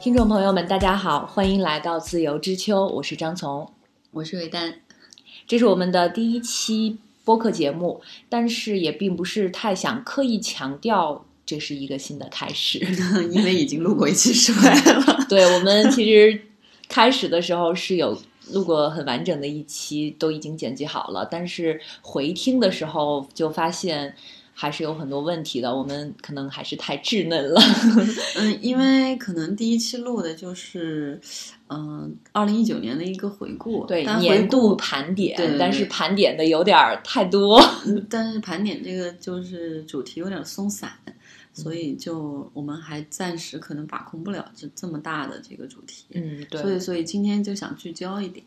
听众朋友们，大家好，欢迎来到自由之秋，我是张从，我是魏丹，这是我们的第一期播客节目，但是也并不是太想刻意强调这是一个新的开始，因为已经录过一期失败了。对我们其实开始的时候是有录过很完整的一期，都已经剪辑好了，但是回听的时候就发现。还是有很多问题的，我们可能还是太稚嫩了。嗯，因为可能第一期录的就是，嗯，二零一九年的一个回顾，对年度盘点，但是盘点的有点太多。但是盘点这个就是主题有点松散，所以就我们还暂时可能把控不了这这么大的这个主题。嗯，对。所以，所以今天就想聚焦一点。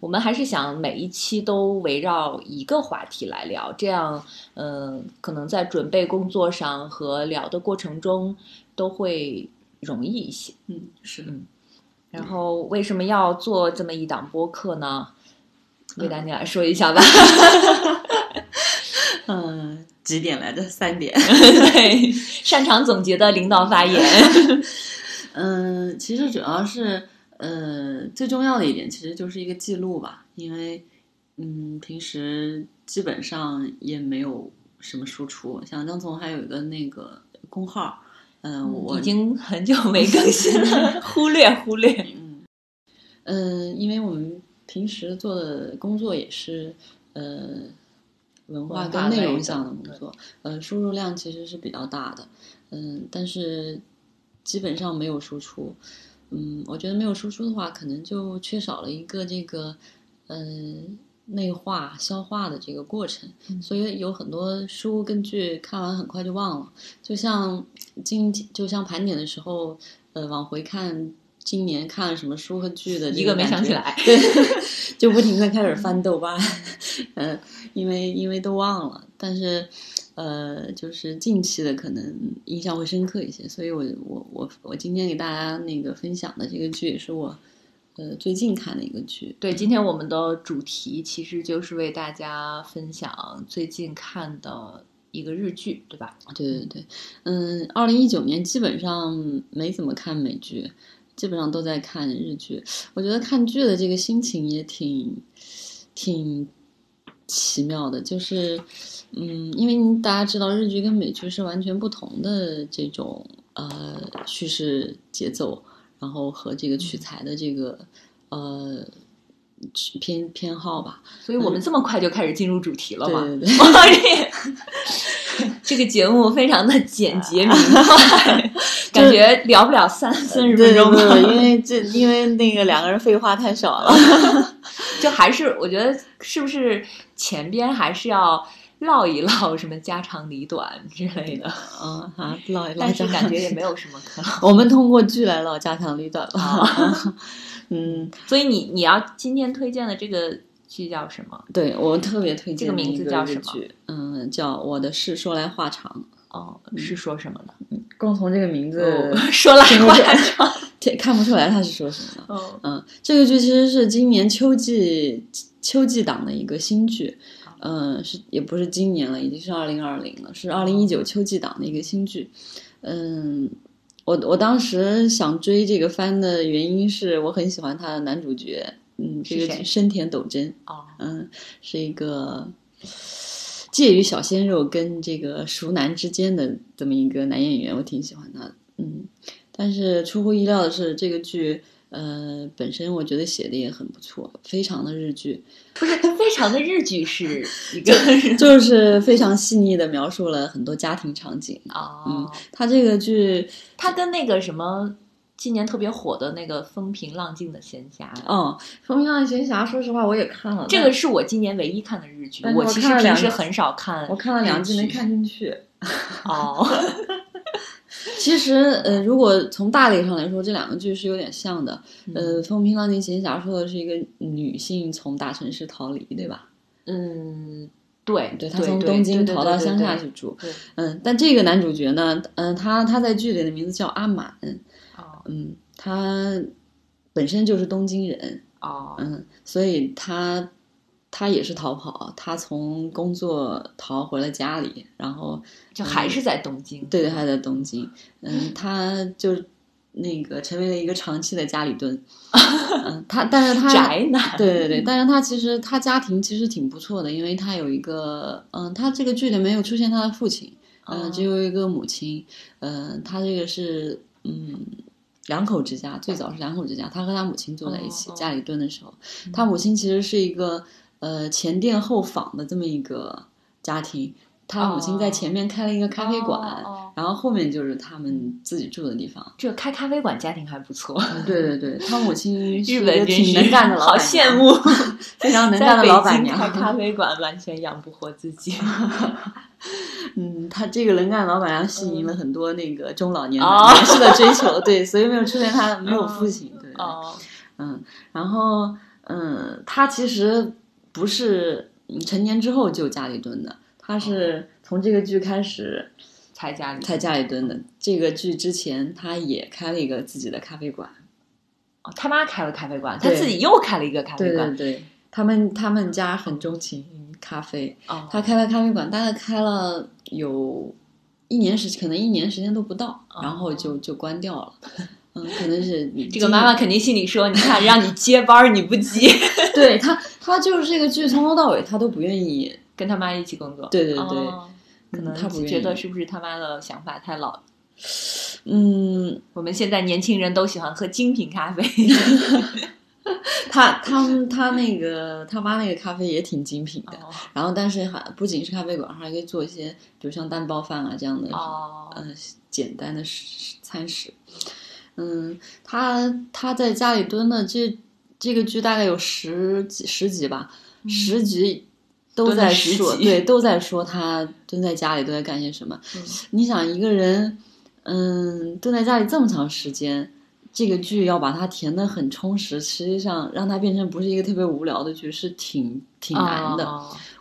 我们还是想每一期都围绕一个话题来聊，这样，嗯，可能在准备工作上和聊的过程中都会容易一些。嗯，是。嗯，然后为什么要做这么一档播客呢？魏丹，你来说一下吧。嗯，几点来着？三点。对，擅长总结的领导发言。嗯，其实主要是。呃，最重要的一点其实就是一个记录吧，因为，嗯，平时基本上也没有什么输出。像张总还有一个那个公号，嗯，我已经很久没更新了，忽略忽略。嗯，嗯，因为我们平时做的工作也是呃文化跟内容上的工作，呃，输入量其实是比较大的，嗯，但是基本上没有输出。嗯，我觉得没有输出的话，可能就缺少了一个这个，嗯，内化消化的这个过程。所以有很多书跟剧看完很快就忘了，就像今天，就像盘点的时候，呃，往回看今年看了什么书和剧的，一个没想起来，对，就不停的开始翻豆瓣，嗯，因为因为都忘了，但是。呃，就是近期的可能印象会深刻一些，所以我我我我今天给大家那个分享的这个剧也是我呃最近看的一个剧。对，今天我们的主题其实就是为大家分享最近看的一个日剧，对吧？对对对，嗯，二零一九年基本上没怎么看美剧，基本上都在看日剧。我觉得看剧的这个心情也挺挺奇妙的，就是。嗯，因为大家知道日剧跟美剧是完全不同的这种呃叙事节奏，然后和这个取材的这个呃偏偏好吧，所以我们这么快就开始进入主题了嘛？对对对，这个节目非常的简洁明快，感觉聊不了三三十分钟，因为这 因为那个两个人废话太少了，就还是我觉得是不是前边还是要。唠一唠什么家长里短之类的，嗯啊，唠一唠，但是感觉也没有什么可 唠。我们通过剧来唠家长里短吧。嗯，所以你你要今天推荐的这个剧叫什么？对我特别推荐这个名字叫什么？嗯，叫《我的事说来话长》。哦，是说什么的？嗯，光从这个名字 说来话长，看不出来他是说什么的。嗯，这个剧其实是今年秋季秋季档的一个新剧。嗯，是也不是今年了，已经是二零二零了，是二零一九秋季档的一个新剧。嗯，我我当时想追这个番的原因是我很喜欢他的男主角，嗯，这个深田斗真哦，嗯，是一个介于小鲜肉跟这个熟男之间的这么一个男演员，我挺喜欢他的。嗯，但是出乎意料的是，这个剧。呃，本身我觉得写的也很不错，非常的日剧，不是非常的日剧，是一个就是非常细腻的描述了很多家庭场景啊。嗯，他这个剧，他跟那个什么今年特别火的那个《风平浪静的闲暇》嗯，《风平浪静闲暇》，说实话我也看了，这个是我今年唯一看的日剧。我其实平时很少看，我看了两季没看进去。哦。其实，呃，如果从大类上来说，这两个剧是有点像的。呃，《风平浪静闲暇》说的是一个女性从大城市逃离，对吧？嗯，对，对，她从东京逃到乡下去住。嗯，但这个男主角呢，嗯，他他在剧里的名字叫阿满。哦，嗯，他本身就是东京人。哦，嗯，所以他。他也是逃跑，他从工作逃回了家里，然后就还是在东京。对对，还在东京。嗯，他就那个成为了一个长期的家里蹲。嗯，他但是他宅男，对对对，但是他其实他家庭其实挺不错的，因为他有一个嗯，他这个剧里没有出现他的父亲，嗯，只有一个母亲，嗯，他这个是嗯两口之家，最早是两口之家，他和他母亲坐在一起，家里蹲的时候，他母亲其实是一个呃前店后坊的这么一个家庭。他母亲在前面开了一个咖啡馆，然后后面就是他们自己住的地方。这开咖啡馆家庭还不错。对对对，他母亲日本挺能干的老板，好羡慕，非常能干的老板娘。开咖啡馆完全养不活自己。嗯，他这个能干老板娘吸引了很多那个中老年男士的追求，对，所以没有出现他 没有父亲，对，嗯，然后嗯，他其实不是成年之后就家里蹲的。他是从这个剧开始才家里才家里蹲的。这个剧之前，他也开了一个自己的咖啡馆。哦，他妈开了咖啡馆，他自己又开了一个咖啡馆。对对对，他们他们家很钟情咖啡。哦，他开了咖啡馆，大概开了有一年时，可能一年时间都不到，然后就就关掉了。嗯，可能是 这个妈妈肯定心里说：“你看，让你接班你不接。”对他，他就是这个剧从头到尾，他都不愿意。跟他妈一起工作，对对对，可能他觉得是不是他妈的想法太老？嗯，我们现在年轻人都喜欢喝精品咖啡。他他他那个他妈那个咖啡也挺精品的，然后但是还不仅是咖啡馆，还可以做一些，比如像蛋包饭啊这样的，嗯，简单的餐食。嗯，他他在家里蹲的这这个剧大概有十几十集吧，十集。都在说，对，都在说他蹲在家里都在干些什么。你想一个人，嗯，蹲在家里这么长时间，这个剧要把它填的很充实，实际上让它变成不是一个特别无聊的剧，是挺挺难的。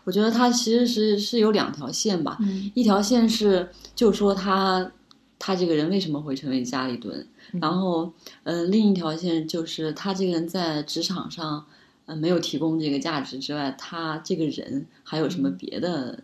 我觉得它其实是是有两条线吧，一条线是就说他他这个人为什么会成为家里蹲，然后嗯，另一条线就是他这个人在职场上。呃，没有提供这个价值之外，他这个人还有什么别的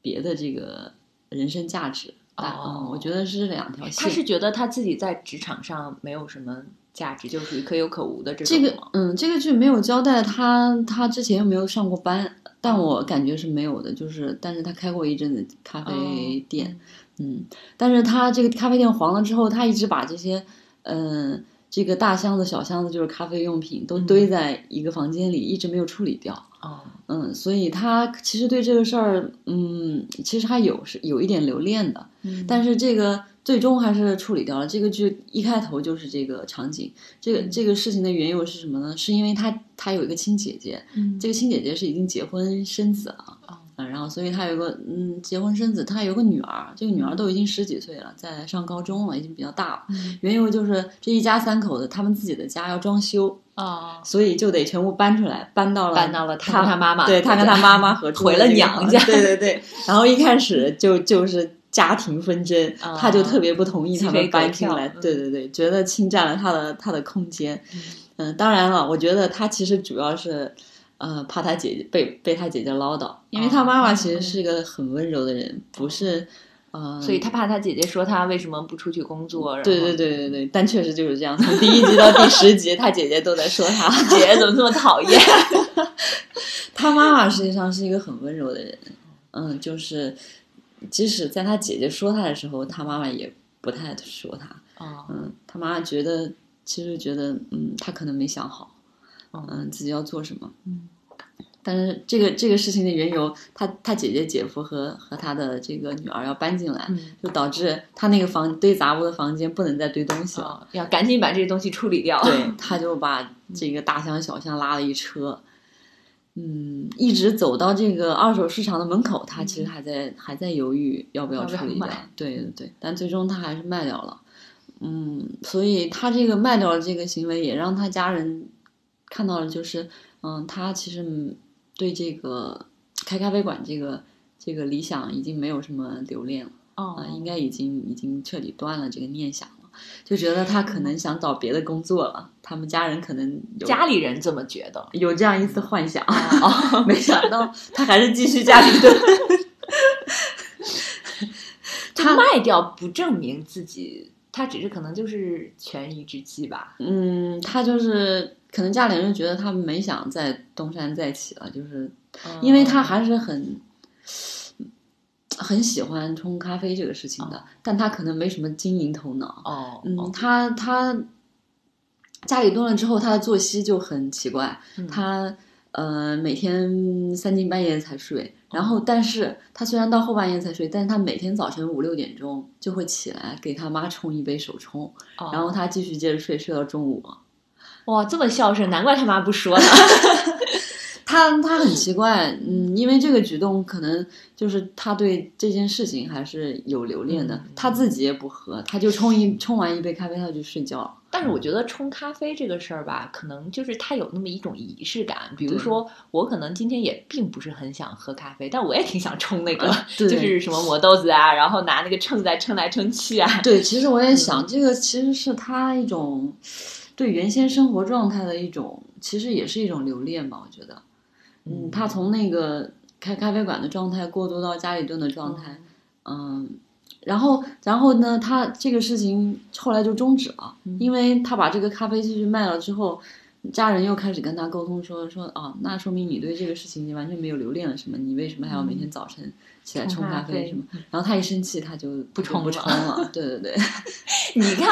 别的这个人生价值？哦，我觉得是两条线。他是觉得他自己在职场上没有什么价值，就属于可有可无的这种。这个，嗯，这个剧没有交代他，他之前又没有上过班，但我感觉是没有的。就是，但是他开过一阵子咖啡店，嗯，但是他这个咖啡店黄了之后，他一直把这些，嗯。这个大箱子、小箱子就是咖啡用品，都堆在一个房间里，一直没有处理掉。哦，嗯，所以他其实对这个事儿，嗯，其实还有是有一点留恋的。嗯，但是这个最终还是处理掉了。这个剧一开头就是这个场景，这个这个事情的缘由是什么呢？是因为他他有一个亲姐姐，嗯，这个亲姐姐是已经结婚生子了。然后，所以他有个嗯，结婚生子，他有个女儿，这个女儿都已经十几岁了，在上高中了，已经比较大了。缘由就是这一家三口的，他们自己的家要装修啊，所以就得全部搬出来，搬到了搬到了他跟他妈妈，对他跟他妈妈和 回了娘家，对对对。然后一开始就就是家庭纷争，他就特别不同意他们搬进来，对对对，觉得侵占了他的他的空间。嗯，当然了，我觉得他其实主要是。呃，怕他姐姐被被他姐姐唠叨，因为他妈妈其实是一个很温柔的人，不是，呃，所以他怕他姐姐说他为什么不出去工作。对对对对对，但确实就是这样，从第一集到第十集，他姐姐都在说他姐姐怎么这么讨厌。他妈妈实际上是一个很温柔的人，嗯，就是即使在他姐姐说他的时候，他妈妈也不太说他。嗯，他妈妈觉得，其实觉得，嗯，他可能没想好。嗯，自己要做什么？嗯，但是这个这个事情的缘由，他他姐姐、姐夫和和他的这个女儿要搬进来，就导致他那个房堆杂物的房间不能再堆东西了，要赶紧把这些东西处理掉。对，他就把这个大箱小箱拉了一车，嗯，一直走到这个二手市场的门口，他其实还在还在犹豫要不要处理掉。对对对，但最终他还是卖掉了。嗯，所以他这个卖掉了这个行为，也让他家人。看到了，就是，嗯，他其实对这个开咖啡馆这个这个理想已经没有什么留恋了，哦，应该已经已经彻底断了这个念想了，就觉得他可能想找别的工作了。他们家人可能家里人这么觉得，有这样一丝幻想，没想到他还是继续家里蹲。他卖掉不证明自己他只是可能就是权宜之计吧。嗯，他就是可能家里人觉得他没想在东山再起了，就是因为他还是很很喜欢冲咖啡这个事情的，但他可能没什么经营头脑。哦，嗯，他他家里蹲了之后，他的作息就很奇怪，他。呃，每天三更半夜才睡，然后，但是他虽然到后半夜才睡，但是他每天早晨五六点钟就会起来给他妈冲一杯手冲，然后他继续接着睡，睡到中午。哇，这么孝顺，难怪他妈不说呢。他他很奇怪，嗯，因为这个举动可能就是他对这件事情还是有留恋的。他自己也不喝，他就冲一冲完一杯咖啡，他就睡觉了。但是我觉得冲咖啡这个事儿吧，可能就是他有那么一种仪式感。比如说，我可能今天也并不是很想喝咖啡，但我也挺想冲那个，就是什么磨豆子啊，然后拿那个秤在称来称去啊。对，其实我也想，这个其实是他一种对原先生活状态的一种，其实也是一种留恋吧。我觉得，嗯，他从那个开咖啡馆的状态过渡到家里蹲的状态，嗯。然后，然后呢？他这个事情后来就终止了，因为他把这个咖啡继续卖了之后，家人又开始跟他沟通说说啊，那说明你对这个事情你完全没有留恋了什么？你为什么还要每天早晨起来冲咖啡什么？然后他一生气，他就不冲不冲了。对对对，你看，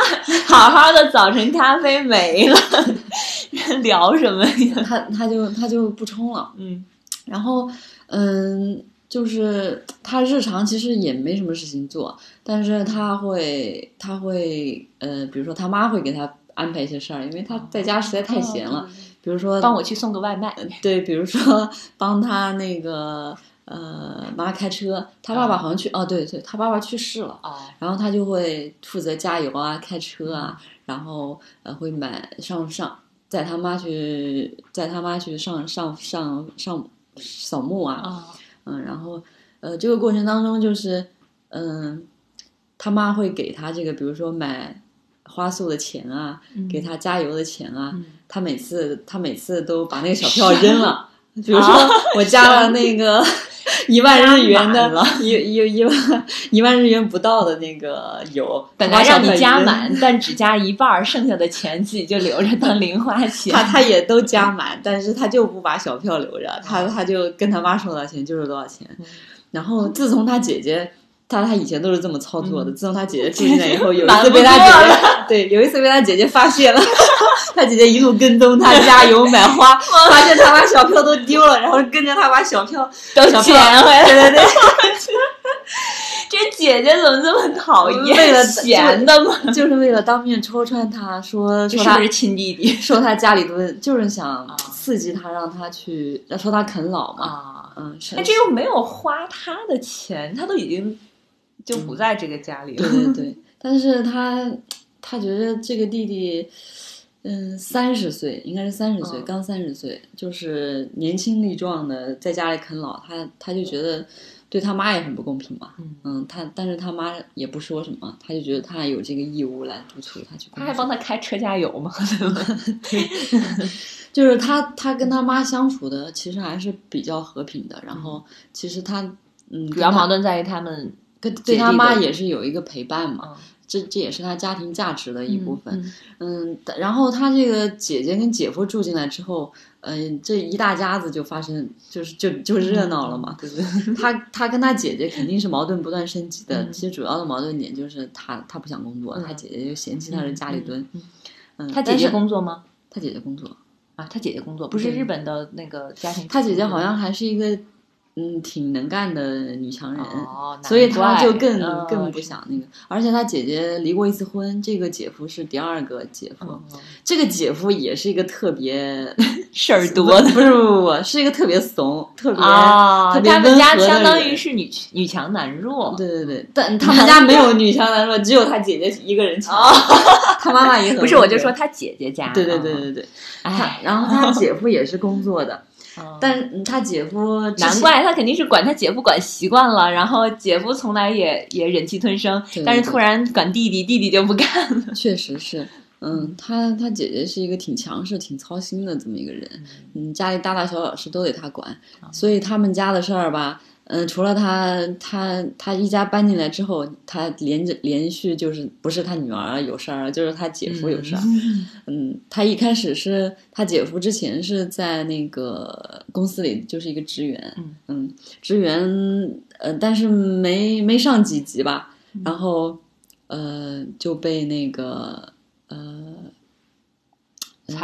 好好的早晨咖啡没了，聊什么呀？他他就他就不冲了。嗯，然后嗯。就是他日常其实也没什么事情做，但是他会他会呃，比如说他妈会给他安排一些事儿，因为他在家实在太闲了。比如说帮我去送个外卖，对，比如说帮他那个呃妈开车，他爸爸好像去哦，对对，他爸爸去世了，然后他就会负责加油啊、开车啊，然后呃会买上上载他妈去载他妈去上上上上扫墓啊。嗯，然后，呃，这个过程当中就是，嗯，他妈会给他这个，比如说买花束的钱啊，给他加油的钱啊，他每次他每次都把那个小 票扔了，比如说我加了那个 一万日元的，一一一万一万日元不到的那个油，本来让你加满，但只加一半，剩下的钱自己就留着当零花钱。他他也都加满，但是他就不把小票留着，他他就跟他妈说多少钱就是多少钱。然后自从他姐姐，他他以前都是这么操作的，自从他姐姐住进来以后，有一次被他姐姐 对，有一次被他姐姐发现了。他姐姐一路跟踪他，加油买花，发现他把小票都丢了，然后跟着他把小票都捡回来。对对对，这姐姐怎么这么讨厌？为了钱的吗？就是为了当面戳穿他，说说他是亲弟弟，说他家里蹲，就是想刺激他，让他去，说他啃老嘛。嗯，那这又没有花他的钱，他都已经就不在这个家里了。对对对，但是他他觉得这个弟弟。嗯，三十岁应该是三十岁，刚三十岁，就是年轻力壮的，在家里啃老，他他就觉得对他妈也很不公平嘛。嗯，他但是他妈也不说什么，他就觉得他有这个义务来督促他去。他还帮他开车加油吗？对，就是他他跟他妈相处的其实还是比较和平的。然后其实他嗯，主要矛盾在于他们跟对他妈也是有一个陪伴嘛。这这也是他家庭价值的一部分，嗯，然后他这个姐姐跟姐夫住进来之后，嗯，这一大家子就发生，就是就就热闹了嘛，对不对？他他跟他姐姐肯定是矛盾不断升级的，其实主要的矛盾点就是他他不想工作，他姐姐就嫌弃他是家里蹲，嗯，他姐姐工作吗？他姐姐工作啊，他姐姐工作不是日本的那个家庭，他姐姐好像还是一个。嗯，挺能干的女强人，所以她就更更不想那个。而且她姐姐离过一次婚，这个姐夫是第二个姐夫。这个姐夫也是一个特别 事儿多的，不是不不不，是一个特别怂、特别特别他们家相当于是女女强男弱。对对对，但他们家没有女强男弱，只有他姐姐一个人强。他妈妈也很不是，我就说他姐姐家。对对对对对，哎，然后他姐夫也是工作的。但他姐夫，难怪他肯定是管他姐夫管习惯了，然后姐夫从来也也忍气吞声，但是突然管弟弟，弟弟就不干了。确实是，嗯，他他姐姐是一个挺强势、挺操心的这么一个人，嗯，家里大大小小事都得他管，所以他们家的事儿吧，嗯，除了他，他他一家搬进来之后，他连着连续就是不是他女儿有事儿，就是他姐夫有事儿。嗯，他一开始是他姐夫之前是在那个公司里就是一个职员，嗯，职员，呃，但是没没上几级吧，然后呃就被那个呃，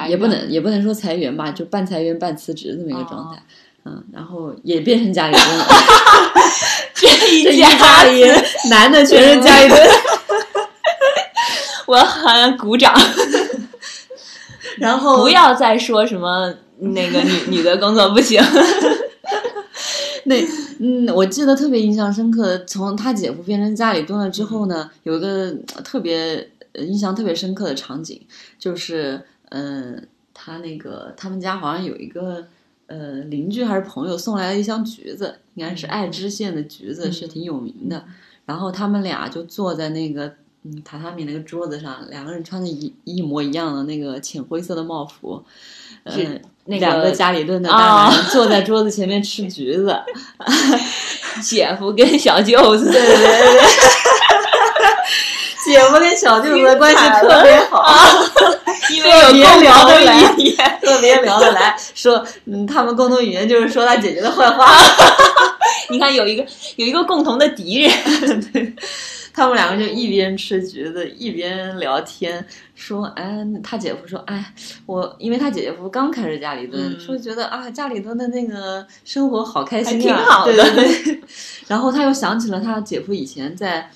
也不能也不能说裁员吧，就半裁员半辞职这么一个状态。嗯，然后也变成家里蹲了，这一家里男的全是家里蹲，我喊鼓掌。然后不要再说什么那个女女的工作不行。那嗯，我记得特别印象深刻，从他姐夫变成家里蹲了之后呢，有一个特别印象特别深刻的场景，就是嗯，他那个他们家好像有一个。呃，邻居还是朋友送来了一箱橘子，应该是爱知县的橘子，是挺有名的。然后他们俩就坐在那个嗯榻榻米那个桌子上，两个人穿着一一模一样的那个浅灰色的帽服，嗯，两个家里蹲的大男人坐在桌子前面吃橘子 姐夫跟小舅子，对对对，姐夫跟小舅子的关系特别好。因为有共同的语言，特别聊得来。说，嗯，他们共同语言就是说他姐姐的坏话。你看，有一个有一个共同的敌人，对，他们两个就一边吃橘子一边聊天，说，哎，他姐夫说，哎，我因为他姐姐夫刚开始家里蹲，说觉得啊，家里蹲的那个生活好开心，挺好的。对对对。然后他又想起了他姐夫以前在。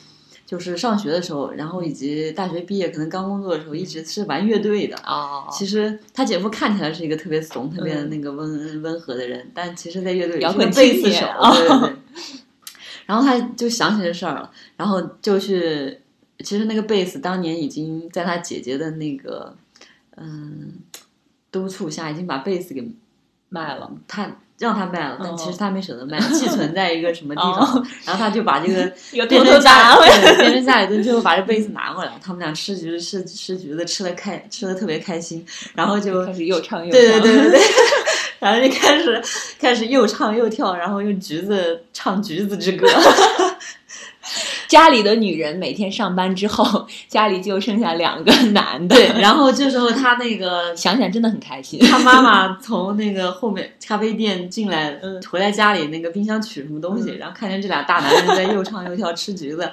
就是上学的时候，然后以及大学毕业，可能刚工作的时候，一直是玩乐队的。哦，其实他姐夫看起来是一个特别怂、特别那个温温和的人，但其实，在乐队里是个贝斯手。对对对。然后他就想起这事儿了，然后就去，其实那个贝斯当年已经在他姐姐的那个嗯督促下，已经把贝斯给卖了。他。让他卖了，但其实他没舍得卖，寄存在一个什么地方，然后他就把这个 变成家 变成家里蹲，最后把这杯子拿过来，他们俩吃橘子吃吃橘子吃的开吃的特别开心，然后就开始又唱又对对对对对，然后就开始开始又唱又跳，然后用橘子唱橘子之歌。家里的女人每天上班之后，家里就剩下两个男的。对，然后这时候他那个 想想真的很开心。他妈妈从那个后面咖啡店进来，回来家里那个冰箱取什么东西，然后看见这俩大男人在又唱又跳吃橘子，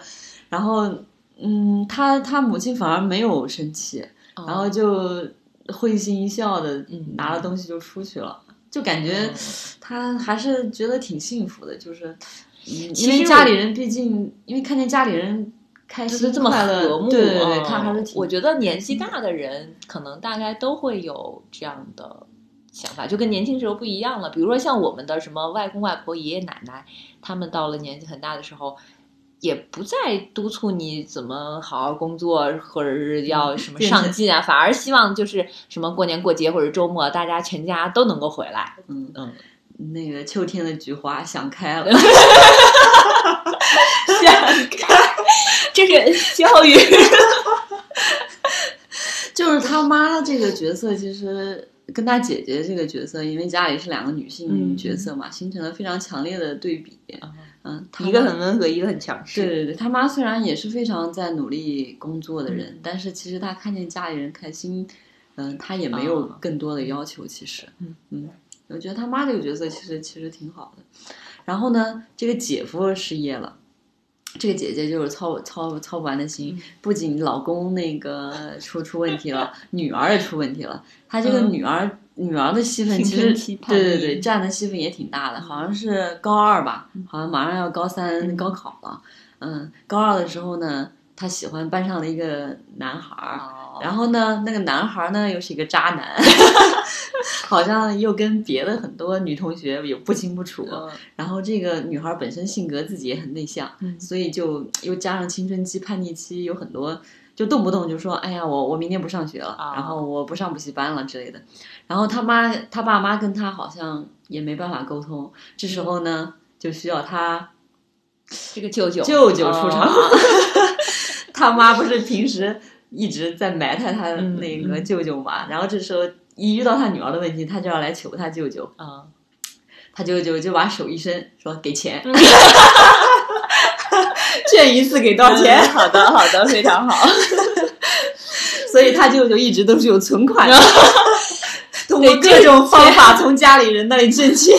然后嗯，他他母亲反而没有生气，然后就会心一笑的拿了东西就出去了，就感觉他还是觉得挺幸福的，就是。因为家里人毕竟，因为看见家里人开心这么和睦，对对对，他还是挺。我觉得年纪大的人可能大概都会有这样的想法，就跟年轻时候不一样了。比如说像我们的什么外公外婆、爷爷奶奶，他们到了年纪很大的时候，也不再督促你怎么好好工作，或者是要什么上进啊，反而希望就是什么过年过节或者周末，大家全家都能够回来。嗯嗯。那个秋天的菊花想开了，想开，这是教育。就是他妈这个角色，其实跟他姐姐这个角色，因为家里是两个女性角色嘛，形成了非常强烈的对比。嗯，一个很温和，一个很强势。对对对，他妈虽然也是非常在努力工作的人，但是其实他看见家里人开心，嗯，他也没有更多的要求。其实，嗯嗯。我觉得他妈这个角色其实其实挺好的，然后呢，这个姐夫失业了，这个姐姐就是操操操不完的心，不仅老公那个出出问题了，女儿也出问题了。她这个女儿女儿的戏份其实对对对占的戏份也挺大的，好像是高二吧，好像马上要高三高考了。嗯，高二的时候呢，她喜欢班上的一个男孩儿，然后呢，那个男孩儿呢又是一个渣男。好像又跟别的很多女同学有不清不楚，然后这个女孩本身性格自己也很内向，所以就又加上青春期叛逆期，有很多就动不动就说：“哎呀，我我明天不上学了，然后我不上补习班了之类的。”然后他妈他爸妈跟他好像也没办法沟通，这时候呢就需要他这个舅舅舅舅出场。他妈不是平时一直在埋汰他那个舅舅嘛，然后这时候。一遇到他女儿的问题，他就要来求他舅舅。啊，他舅舅就把手一伸，说给钱，劝一次给多少钱？好的，好的，非常好。所以他舅舅一直都是有存款的，通过各种方法从家里人那里挣钱。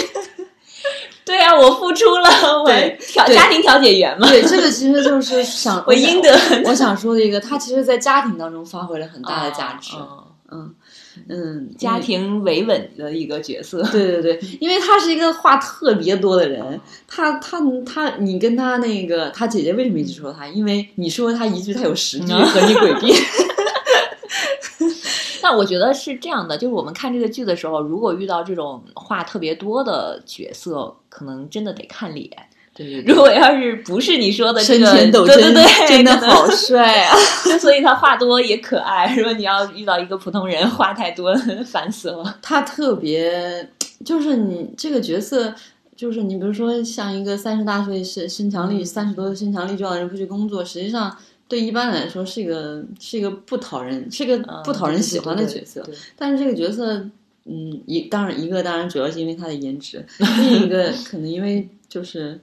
对呀，我付出了，我调家庭调解员嘛。对，这个其实就是想 我应得。我想说的一个，他其实，在家庭当中发挥了很大的价值。嗯嗯，家庭维稳的一个角色。对对对，因为他是一个话特别多的人。他他他，你跟他那个他姐姐为什么一直说他？因为你说他一句，他有十句和你诡辩。那我觉得是这样的，就是我们看这个剧的时候，如果遇到这种话特别多的角色，可能真的得看脸。对，如果要是不是你说的这个，对对对，真的好帅啊！所以他话多也可爱。如果你要遇到一个普通人，话太多，烦死了。他特别，就是你这个角色，就是你比如说像一个三十大岁身身强力三十多身强力壮的人，不去工作，实际上。对一般来说是一个是一个不讨人是个不讨人喜欢的角色，但是这个角色，嗯，一当然一个当然主要是因为他的颜值，另一个可能因为就是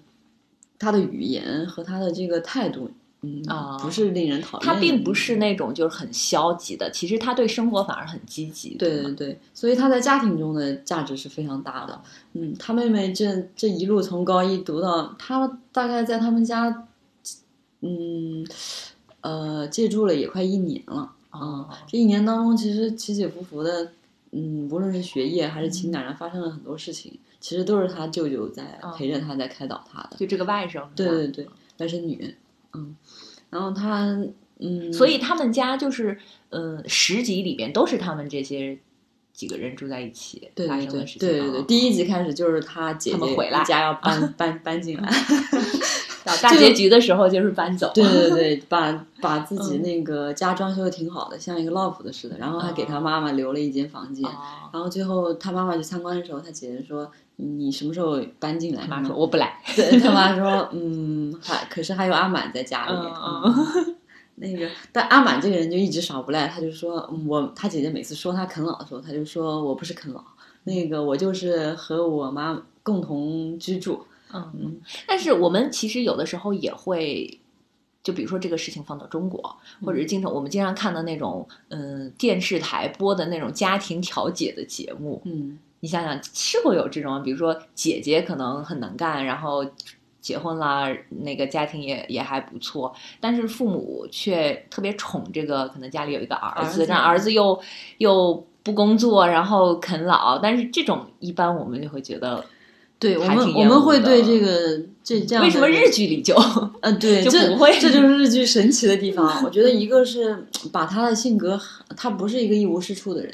他的语言和他的这个态度，嗯啊，不是令人讨厌。他并不是那种就是很消极的，其实他对生活反而很积极。对对对，所以他在家庭中的价值是非常大的。嗯，他妹妹这这一路从高一读到，他大概在他们家，嗯。呃，借住了也快一年了啊！这一年当中，其实起起伏伏的，嗯，无论是学业还是情感上，发生了很多事情。其实都是他舅舅在陪着他，在开导他的。就这个外甥，对对对，外甥女，嗯，然后他，嗯，所以他们家就是，呃，十集里边都是他们这些几个人住在一起发生的事情。对对对，第一集开始就是他姐姐回来，家要搬 搬搬进来。到大结局的时候就是搬走，对对对，把 把自己那个家装修的挺好的，像一个 loft 似的，然后还给他妈妈留了一间房间，然后最后他妈妈去参观的时候，他姐姐说：“你什么时候搬进来？”妈说：“我不来。”对他妈说：“嗯，还可是还有阿满在家里。” 那个，但阿满这个人就一直耍无赖，他就说：“我他姐姐每次说他啃老的时候，他就说我不是啃老，那个我就是和我妈共同居住。”嗯，但是我们其实有的时候也会，就比如说这个事情放到中国，或者是经常我们经常看到那种，嗯，电视台播的那种家庭调解的节目，嗯，你想想是会有这种，比如说姐姐可能很能干，然后结婚啦，那个家庭也也还不错，但是父母却特别宠这个，可能家里有一个儿子，让儿子又又不工作，然后啃老，但是这种一般我们就会觉得。对我们，我们会对这个这这样为什么日剧里就呃对 就不会，这就是日剧神奇的地方。我觉得一个是把他的性格，他不是一个一无是处的人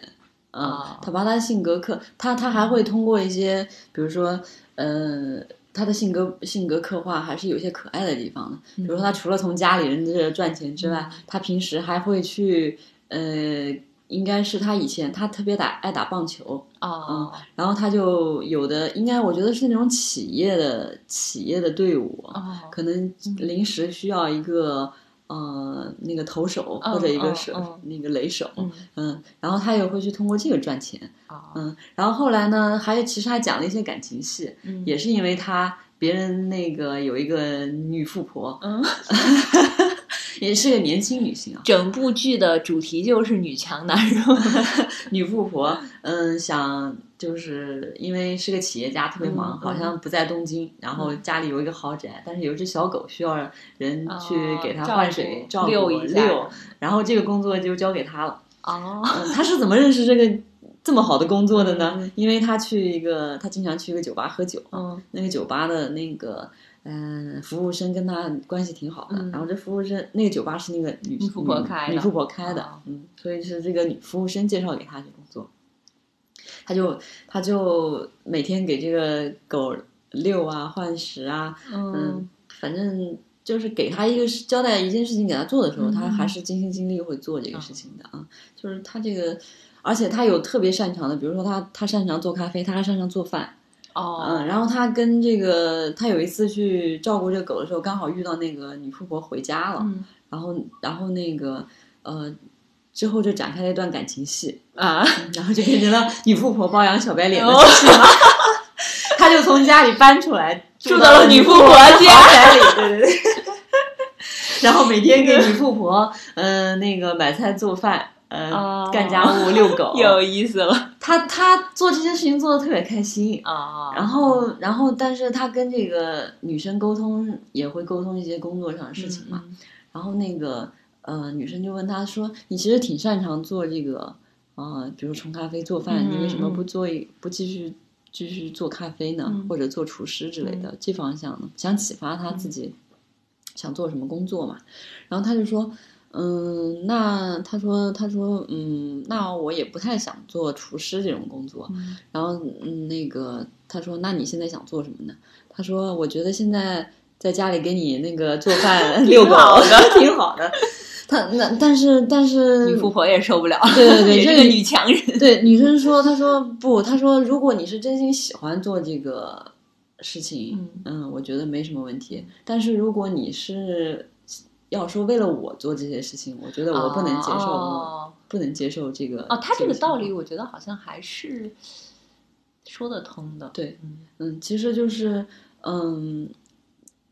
啊，他把他的性格刻，他他还会通过一些，比如说呃，他的性格性格刻画还是有些可爱的地方的。比如说他除了从家里人这赚钱之外，他平时还会去呃。应该是他以前他特别打爱打棒球啊，嗯，然后他就有的应该我觉得是那种企业的企业的队伍，可能临时需要一个呃那个投手或者一个手那个雷手，嗯，然后他也会去通过这个赚钱，嗯，然后后来呢还其实还讲了一些感情戏，也是因为他别人那个有一个女富婆，嗯。也是个年轻女性啊！整部剧的主题就是女强男弱，女富婆。嗯，想就是因为是个企业家，特别忙，好像不在东京，然后家里有一个豪宅，但是有一只小狗需要人去给它换水、照顾遛，然后这个工作就交给他了。哦，他是怎么认识这个这么好的工作的呢？因为他去一个，他经常去一个酒吧喝酒，嗯，那个酒吧的那个。嗯，服务生跟他关系挺好的。然后这服务生那个酒吧是那个女富婆开的，女富婆开的。嗯，所以是这个女服务生介绍给他去工作。他就他就每天给这个狗遛啊、换食啊。嗯，反正就是给他一个交代一件事情给他做的时候，他还是尽心尽力会做这个事情的啊。就是他这个，而且他有特别擅长的，比如说他他擅长做咖啡，他还擅长做饭。哦，嗯，然后他跟这个，他有一次去照顾这个狗的时候，刚好遇到那个女富婆回家了，然后，然后那个，呃，之后就展开了一段感情戏啊，然后就变成了女富婆包养小白脸的戏，他就从家里搬出来，住到了女富婆家里，对对对。然后每天给女富婆，嗯，那个买菜做饭，呃，干家务、遛狗，有意思了。他他做这些事情做的特别开心啊。然后然后，但是他跟这个女生沟通也会沟通一些工作上的事情嘛。然后那个呃，女生就问他说：“你其实挺擅长做这个啊，比如冲咖啡、做饭，你为什么不做一不继续继续做咖啡呢？或者做厨师之类的这方向呢？想启发他自己。”想做什么工作嘛？然后他就说，嗯，那他说，他说，嗯，那我也不太想做厨师这种工作。然后，嗯，那个他说，那你现在想做什么呢？他说，我觉得现在在家里给你那个做饭、遛狗的挺好的。他那但是但是女富婆也受不了，对对对，这个女强人。对女生说，她说不，她说如果你是真心喜欢做这个。事情，嗯，我觉得没什么问题。但是如果你是要说为了我做这些事情，我觉得我不能接受，不能接受这个。哦，他这个道理，我觉得好像还是说得通的。对，嗯，其实就是，嗯，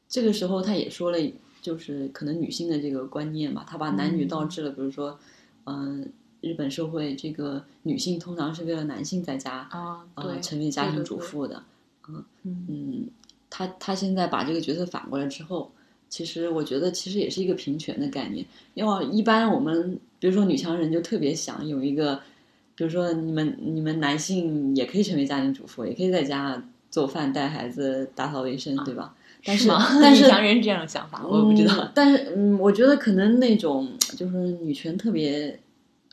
这个时候他也说了，就是可能女性的这个观念吧，他把男女倒置了。比如说，嗯，日本社会这个女性通常是为了男性在家啊，对，成为家庭主妇的。嗯嗯，他他现在把这个角色反过来之后，其实我觉得其实也是一个平权的概念。因为一般我们比如说女强人就特别想有一个，比如说你们你们男性也可以成为家庭主妇，也可以在家做饭、带孩子、打扫卫生，对吧？但是但 是女强人这样的想法，我不知道。但是嗯，我觉得可能那种就是女权特别。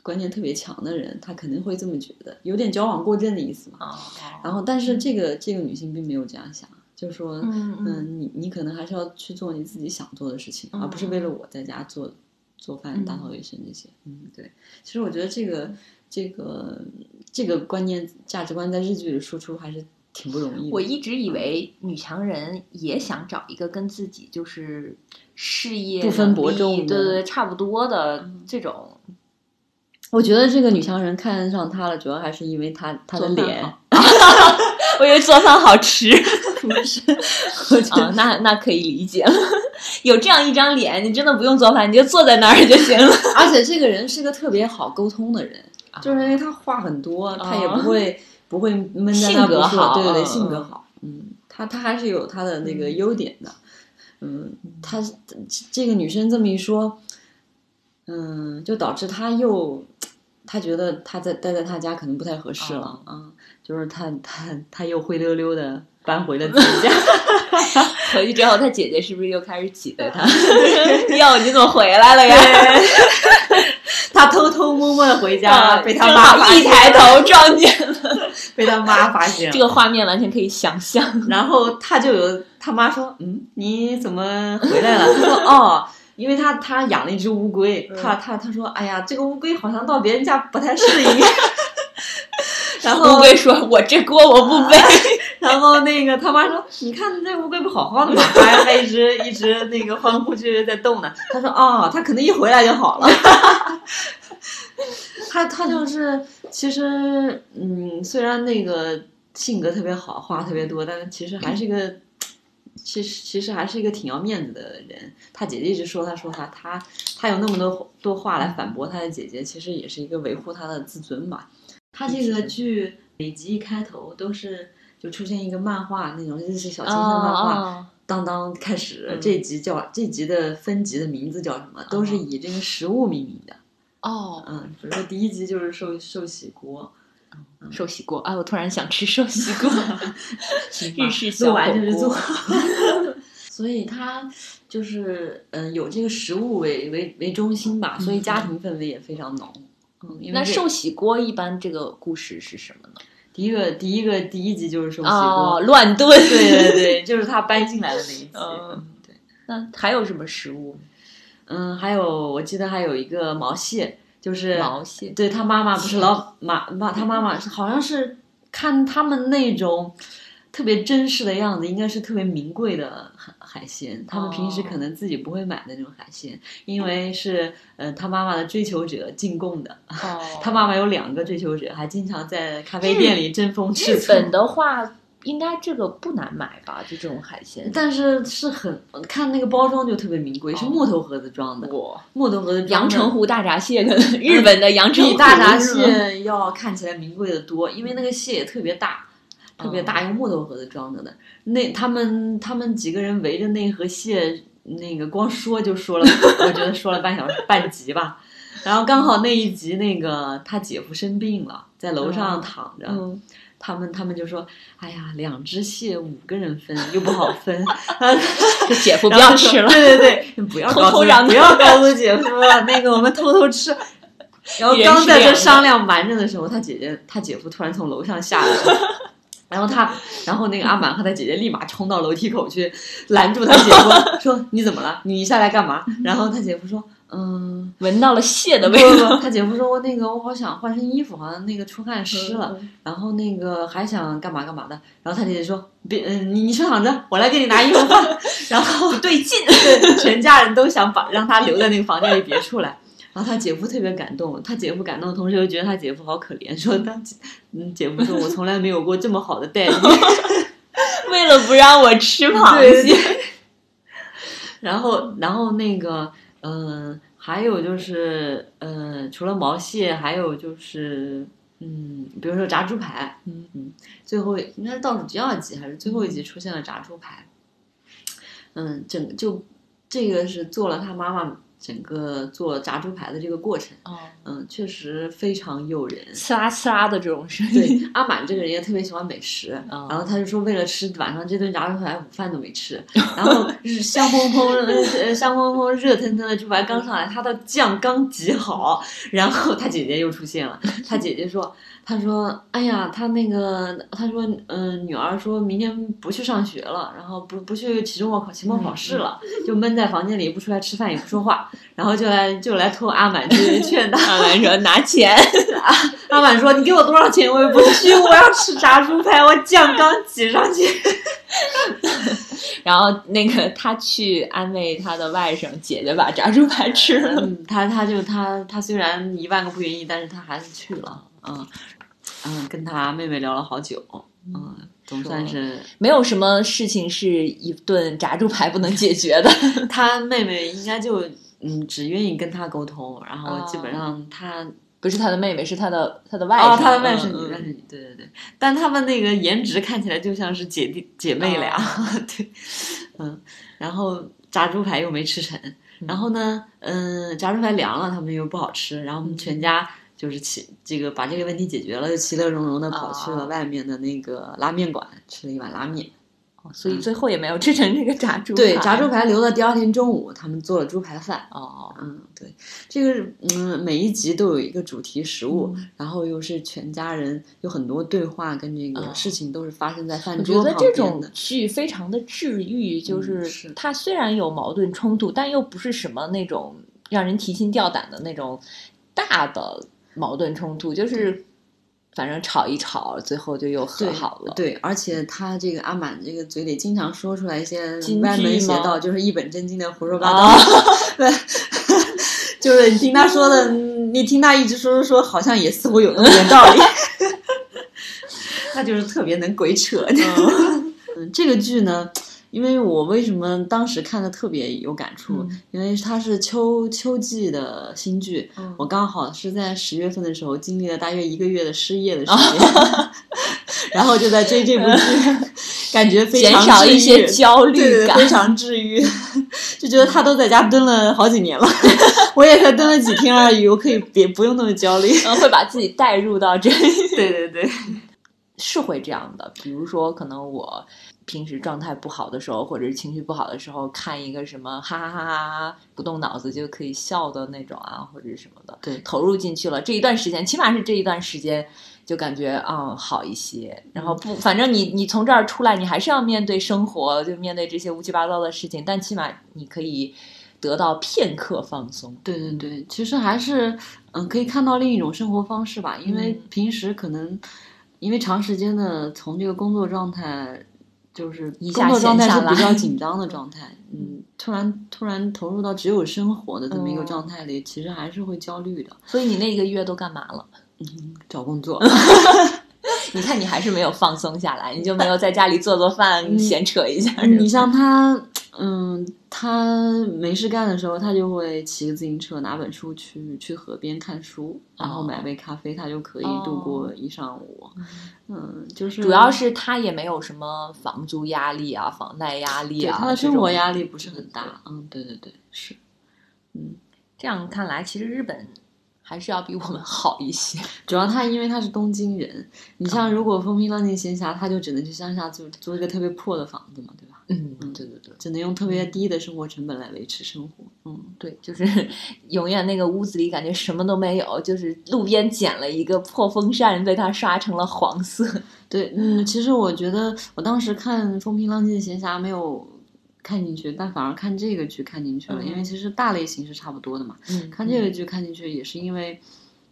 观念特别强的人，他肯定会这么觉得，有点矫枉过正的意思嘛。然后，但是这个这个女性并没有这样想，就说，嗯，你你可能还是要去做你自己想做的事情，而不是为了我在家做做饭、打扫卫生这些。嗯，对。其实我觉得这个这个这个观念价值观在日剧里输出还是挺不容易。我一直以为女强人也想找一个跟自己就是事业不分伯仲，对对对，差不多的这种。我觉得这个女强人看上他了，主要还是因为他他的脸。我以为做饭好吃，不是？啊，那那可以理解了。有这样一张脸，你真的不用做饭，你就坐在那儿就行了。而且这个人是个特别好沟通的人，就是因为他话很多，他也不会不会闷在那不说。对对对，性格好。嗯，他他还是有他的那个优点的。嗯，他这个女生这么一说。嗯，就导致他又，他觉得他在待在他家可能不太合适了啊，就是他他他又灰溜溜的搬回了自己家，回去之后，他姐姐是不是又开始挤兑他？哟，你怎么回来了呀？他偷偷摸摸的回家，被他妈一抬头撞见了，被他妈发现，这个画面完全可以想象。然后他就有他妈说：“嗯，你怎么回来了？”他说：“哦。”因为他他养了一只乌龟，他他他说，哎呀，这个乌龟好像到别人家不太适应。然后乌龟说：“我这锅我不背。”然后那个他妈说：“你看这乌龟不好好的吗？还还一直一直那个欢呼雀跃在动呢。”他说：“哦，他可能一回来就好了。”他他就是其实嗯，虽然那个性格特别好，话特别多，但是其实还是一个。其实其实还是一个挺要面子的人，他姐姐一直说他说他他他有那么多多话来反驳他的姐姐，其实也是一个维护他的自尊吧。他这个剧每集一开头都是就出现一个漫画那种日式小清新漫画，当当开始这集叫这集的分集的名字叫什么？都是以这个食物命名的。哦，嗯，比如说第一集就是寿寿喜锅。寿喜锅啊！我突然想吃寿喜锅。日式做完就是做，所以他就是嗯，有这个食物为为为中心吧，所以家庭氛围也非常浓。嗯，那寿喜锅一般这个故事是什么呢？第一个第一个第一集就是寿喜锅乱炖，对对对，就是他搬进来的那一集。嗯，对。那还有什么食物？嗯，还有我记得还有一个毛蟹。就是毛蟹，对他妈妈不是 老妈妈，他妈妈是好像是看他们那种特别珍视的样子，应该是特别名贵的海海鲜。他们平时可能自己不会买的那种海鲜，因为是呃他妈妈的追求者进贡的。他妈妈有两个追求者，还经常在咖啡店里争风吃醋。日本的话，应该这个不难买吧？就这种海鲜，但是是很看那个包装就特别名贵，是木头盒子装的。哇，木头盒子，阳澄湖大闸蟹跟日本的阳澄湖大闸蟹要看起来名贵的多，因为那个蟹也特别大，特别大，用木头盒子装着的。那他们他们几个人围着那盒蟹，那个光说就说了，我觉得说了半小时半集吧。然后刚好那一集，那个他姐夫生病了，在楼上躺着。他们他们就说：“哎呀，两只蟹五个人分又不好分，这姐夫不要吃了。”对对对，不要偷偷让不要告诉姐夫，那个我们偷偷吃。然后刚在这商量瞒着的时候，他姐姐他姐夫突然从楼上下来了，然后他然后那个阿满和他姐姐立马冲到楼梯口去拦住他姐夫，说：“你怎么了？你下来干嘛？”然后他姐夫说。嗯，闻到了蟹的味道。他姐夫说：“我那个，我好想换身衣服，好像那个出汗湿了，然后那个还想干嘛干嘛的。”然后他姐姐说：“别，嗯，你你去躺着，我来给你拿衣服换。”然后不对劲，全家人都想把让他留在那个房间里别出来。然后他姐夫特别感动，他姐夫感动的同时又觉得他姐夫好可怜，说他嗯，姐夫说：“我从来没有过这么好的待遇，为了不让我吃螃蟹。” 然后，然后那个。嗯，还有就是，嗯，除了毛蟹，还有就是，嗯，比如说炸猪排，嗯嗯，最后应该是倒数第二集还是最后一集出现了炸猪排，嗯，整就这个是做了他妈妈。整个做炸猪排的这个过程，嗯，确实非常诱人，刺啦刺啦的这种声音。对，阿满这个人也特别喜欢美食，然后他就说为了吃晚上这顿炸猪排，午饭都没吃。然后香喷喷、香喷喷、热腾腾的猪排刚上来，他的酱刚挤好，然后他姐姐又出现了，他姐姐说。他说：“哎呀，他那个，他说，嗯，女儿说明天不去上学了，然后不不去期中考、期末考试了，就闷在房间里，不出来吃饭，也不说话，然后就来就来托阿满去 劝他。阿满说拿钱，阿阿满说你给我多少钱我也不去，我要吃炸猪排，我酱刚挤上去。然后那个他去安慰他的外甥姐姐把炸猪排吃了，他他就他他虽然一万个不愿意，但是他还是去了，嗯。”嗯，跟他妹妹聊了好久，嗯，总算是没有什么事情是一顿炸猪排不能解决的。他妹妹应该就嗯，只愿意跟他沟通，然后基本上他不是他的妹妹，是他的他的外甥，他的外甥女，外甥女，对对对。但他们那个颜值看起来就像是姐弟姐妹俩，对，嗯。然后炸猪排又没吃成，然后呢，嗯，炸猪排凉了，他们又不好吃，然后我们全家。就是其这个把这个问题解决了，就其乐融融的跑去了外面的那个拉面馆吃了一碗拉面，哦所以最后也没有吃成这个炸猪排。对，炸猪排留到第二天中午，他们做了猪排饭。哦，嗯，对，这个嗯，每一集都有一个主题食物，然后又是全家人有很多对话，跟这个事情都是发生在饭桌旁边的。这种剧非常的治愈，就是它虽然有矛盾冲突，但又不是什么那种让人提心吊胆的那种大的。矛盾冲突就是，反正吵一吵，最后就又和好了。对，而且他这个阿满这个嘴里经常说出来一些歪门邪道，就是一本正经的胡说八道。对，就是你听他说的，你听他一直说说说，好像也似乎有那么点道理。他就是特别能鬼扯。嗯，这个剧呢。因为我为什么当时看的特别有感触？因为它是秋秋季的新剧，我刚好是在十月份的时候经历了大约一个月的失业的时 间，然后就在追这部剧，感觉非常减少一些焦虑感，非常治愈，就觉得他都在家蹲了好几年了，我也才蹲了几天而已，我可以别不用那么焦虑，会把自己带入到这里，对对对，是会这样的。比如说，可能我。平时状态不好的时候，或者是情绪不好的时候，看一个什么哈哈哈哈不动脑子就可以笑的那种啊，或者什么的，对，投入进去了这一段时间，起码是这一段时间，就感觉啊好一些。然后不，反正你你从这儿出来，你还是要面对生活，就面对这些乌七八糟的事情，但起码你可以得到片刻放松。对对对，其实还是嗯，可以看到另一种生活方式吧，因为平时可能因为长时间的从这个工作状态。就是工作状态是比较 紧张的状态，嗯，突然突然投入到只有生活的这么一个状态里，其实还是会焦虑的。所以你那一个月都干嘛了？嗯，找工作。你看你还是没有放松下来，你就没有在家里做做饭闲扯一下。你像他，嗯，他没事干的时候，他就会骑个自行车，拿本书去去河边看书，然后买杯咖啡，他就可以度过一上午。嗯，就是主要是他也没有什么房租压力啊、房贷压力啊，他的生活压力不是很大。嗯，对对对，是。嗯，这样看来，其实日本。还是要比我们好一些。主要他因为他是东京人，你像如果风平浪静闲暇，他就只能去乡下租租一个特别破的房子嘛，对吧？嗯嗯，对对对，只能用特别低的生活成本来维持生活。嗯，对，就是 永远那个屋子里感觉什么都没有，就是路边捡了一个破风扇，被它刷成了黄色。对，嗯，其实我觉得我当时看风平浪静的闲暇没有。看进去，但反而看这个剧看进去了，因为其实大类型是差不多的嘛。嗯，看这个剧看进去也是因为，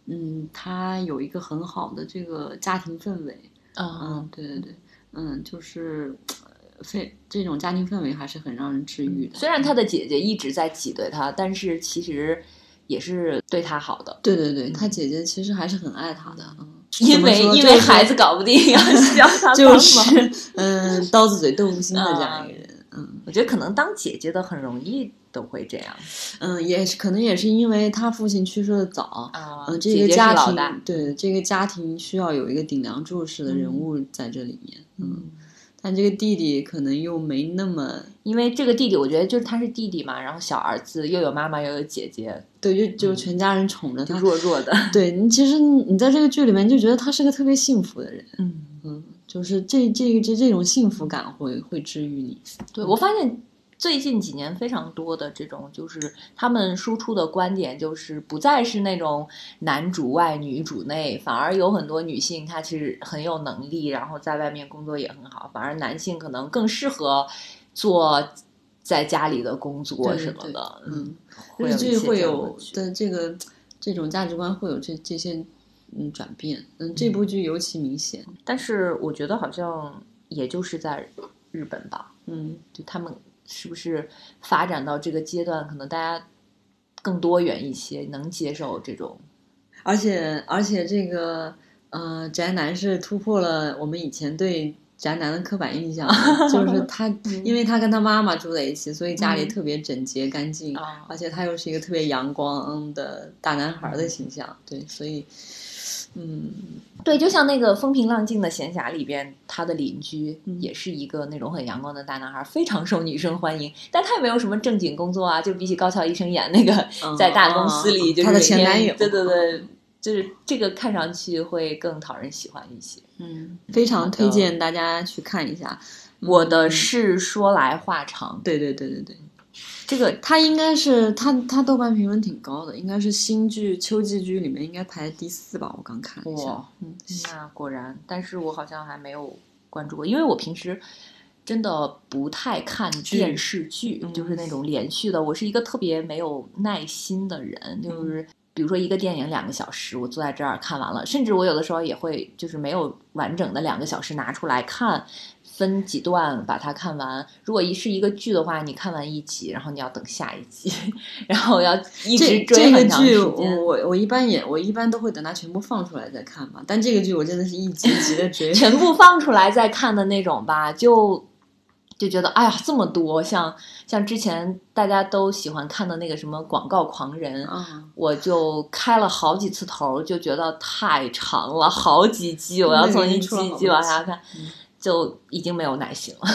嗯，它有一个很好的这个家庭氛围。嗯，对对对，嗯，就是非这种家庭氛围还是很让人治愈的。虽然他的姐姐一直在挤兑他，但是其实也是对他好的。对对对，他姐姐其实还是很爱他的。嗯，因为因为孩子搞不定，要 需要他就是嗯，刀子嘴豆腐心的这样一个人。嗯，我觉得可能当姐姐的很容易都会这样。嗯，也是可能也是因为他父亲去世的早啊，这个家庭对这个家庭需要有一个顶梁柱式的人物在这里面。嗯，但这个弟弟可能又没那么，因为这个弟弟我觉得就是他是弟弟嘛，然后小儿子又有妈妈又有姐姐，对，就就全家人宠着他，弱弱的。对你其实你在这个剧里面就觉得他是个特别幸福的人。嗯嗯。就是这这这这种幸福感会会治愈你。对我发现最近几年非常多的这种，就是他们输出的观点，就是不再是那种男主外女主内，反而有很多女性她其实很有能力，然后在外面工作也很好，反而男性可能更适合做在家里的工作什么的。嗯，日剧会有的这个这种价值观会有这这些。嗯，转变，嗯，这部剧尤其明显。但是我觉得好像也就是在日本吧，嗯，就他们是不是发展到这个阶段，可能大家更多元一些，能接受这种。而且，而且这个，呃，宅男是突破了我们以前对。宅男的刻板印象就 是他，因为他跟他妈妈住在一起，所以家里特别整洁干净，而且他又是一个特别阳光的大男孩的形象。对，所以，嗯，对，就像那个风平浪静的闲暇里边，他的邻居也是一个那种很阳光的大男孩，非常受女生欢迎，但他也没有什么正经工作啊，就比起高桥医生演那个 在大公司里，就是他的前男友，对对对。就是这个看上去会更讨人喜欢一些，嗯，非常推荐大家去看一下。我的是说来话长，对对对对对，这个他应该是他他豆瓣评分挺高的，应该是新剧秋季剧里面应该排第四吧，我刚看一下，嗯，那果然，但是我好像还没有关注过，因为我平时真的不太看电视剧，就是那种连续的，我是一个特别没有耐心的人，就是。比如说一个电影两个小时，我坐在这儿看完了，甚至我有的时候也会就是没有完整的两个小时拿出来看，分几段把它看完。如果一是一个剧的话，你看完一集，然后你要等下一集，然后要一直追很长时间。我我一般也我一般都会等它全部放出来再看吧。但这个剧我真的是一集一集的追，全部放出来再看的那种吧，就。就觉得哎呀，这么多，像像之前大家都喜欢看的那个什么广告狂人，我就开了好几次头，就觉得太长了，好几集，我要从一集一集往下看，就已经没有耐心了，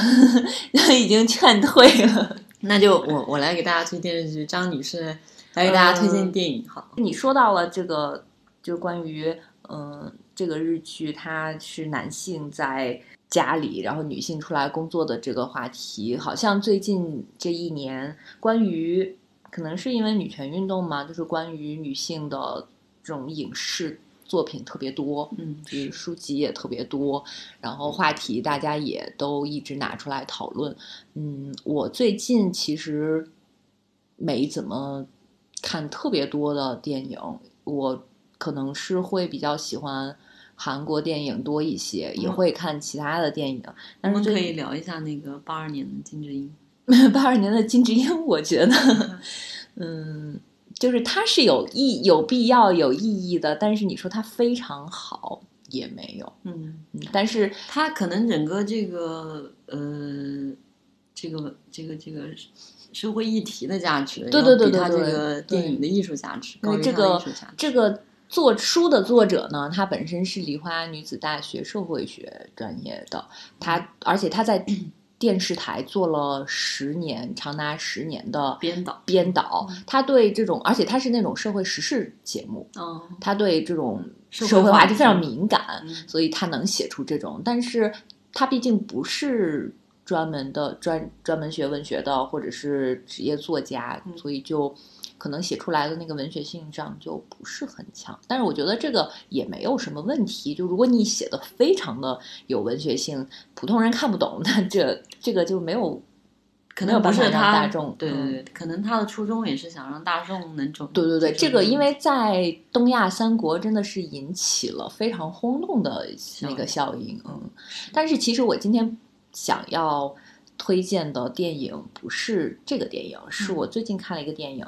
已经劝退了。那就我我来给大家推电视剧，张女士来给大家推荐电影。好，你说到了这个，就关于嗯，这个日剧，它是男性在。家里，然后女性出来工作的这个话题，好像最近这一年，关于可能是因为女权运动嘛，就是关于女性的这种影视作品特别多，嗯，就是书籍也特别多，然后话题大家也都一直拿出来讨论。嗯，我最近其实没怎么看特别多的电影，我可能是会比较喜欢。韩国电影多一些，也会看其他的电影。但是可以聊一下那个八二年的金智英。八二年的金智英，我觉得，嗯，就是它是有意、有必要、有意义的。但是你说它非常好，也没有。嗯，但是它可能整个这个呃，这个这个这个社会议题的价值，对对对对他这个电影的艺术价值，高于这个这个做书的作者呢，他本身是梨花女子大学社会学专业的，他而且他在 电视台做了十年，长达十年的编导，编导，他对这种，而且他是那种社会时事节目，嗯，他对这种社会话话题非常敏感，嗯。所以他能写出这种，但是他毕竟不是专门的专专门学文学的，或者是职业作家，嗯。所以就可能写出来的那个文学性上就不是很强。但是我觉得这个也没有什么问题，就如果你写的非常的有文学性，普通人看不懂，那这这个就没有。可能不是他大众嗯对对对，可能他的初衷也是想让大众能懂，对对对，这个因为在东亚三国真的是引起了非常轰动的那个效应，嗯。但是其实我今天想要推荐的电影不是这个电影，是我最近看了一个电影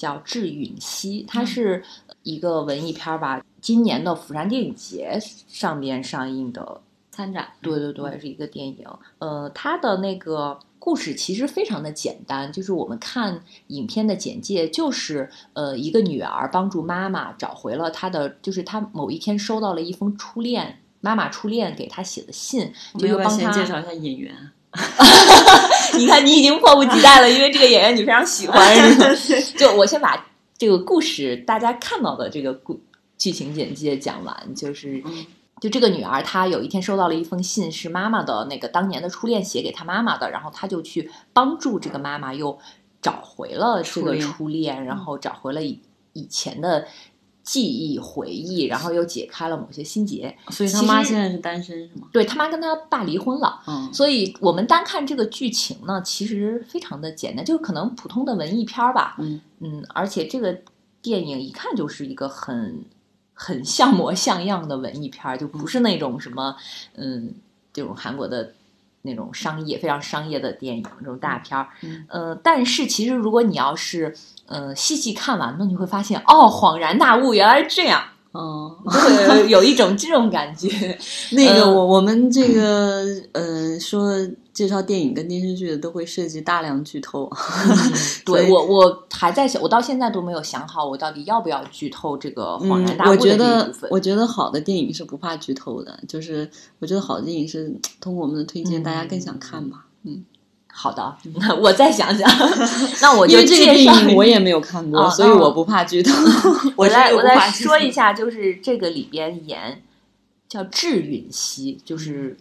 叫《致允熙》，它嗯是一个文艺片儿吧，今年的釜山电影节上面上映的参展，对对对，是一个电影。呃，它的那个故事其实非常的简单，就是我们看影片的简介，就是呃，一个女儿帮助妈妈找回了她的，就是她某一天收到了一封初恋妈妈初恋给她写的信，就又帮她先介绍一下演员？你看，你已经迫不及待了，因为这个演员你非常喜欢？就我先把这个故事大家看到的这个故剧情简介讲完，就是。嗯就这个女儿，她有一天收到了一封信，是妈妈的那个当年的初恋写给她妈妈的，然后她就去帮助这个妈妈又找回了这个初恋初恋，然后找回了以以前的记忆回忆，然后又解开了某些心结。所以他妈现在是单身是吗？对他妈跟他爸离婚了，嗯，所以我们单看这个剧情呢，其实非常的简单，就是可能普通的文艺片儿吧，嗯嗯，而且这个电影一看就是一个很很像模像样的文艺片儿，就不是那种什么嗯这种韩国的那种商业非常商业的电影这种大片儿，嗯呃，但是其实如果你要是呃细细看完了，你会发现哦，恍然大悟，原来是这样，嗯，会有有一种这种感觉。那个嗯我我们这个呃说介绍电影跟电视剧的都会涉及大量剧透，对我，我还在想，我到现在都没有想好，我到底要不要剧透这个恍然嗯，大悟我觉得。我觉得好的电影是不怕剧透的，就是我觉得好的电影是通过我们的推荐，嗯大家更想看吧。好的，那我再想想，那我就因为这个电影我也没有看过，所以我不怕剧透。我再我再说一下，就是这个里边演叫智允熙，就是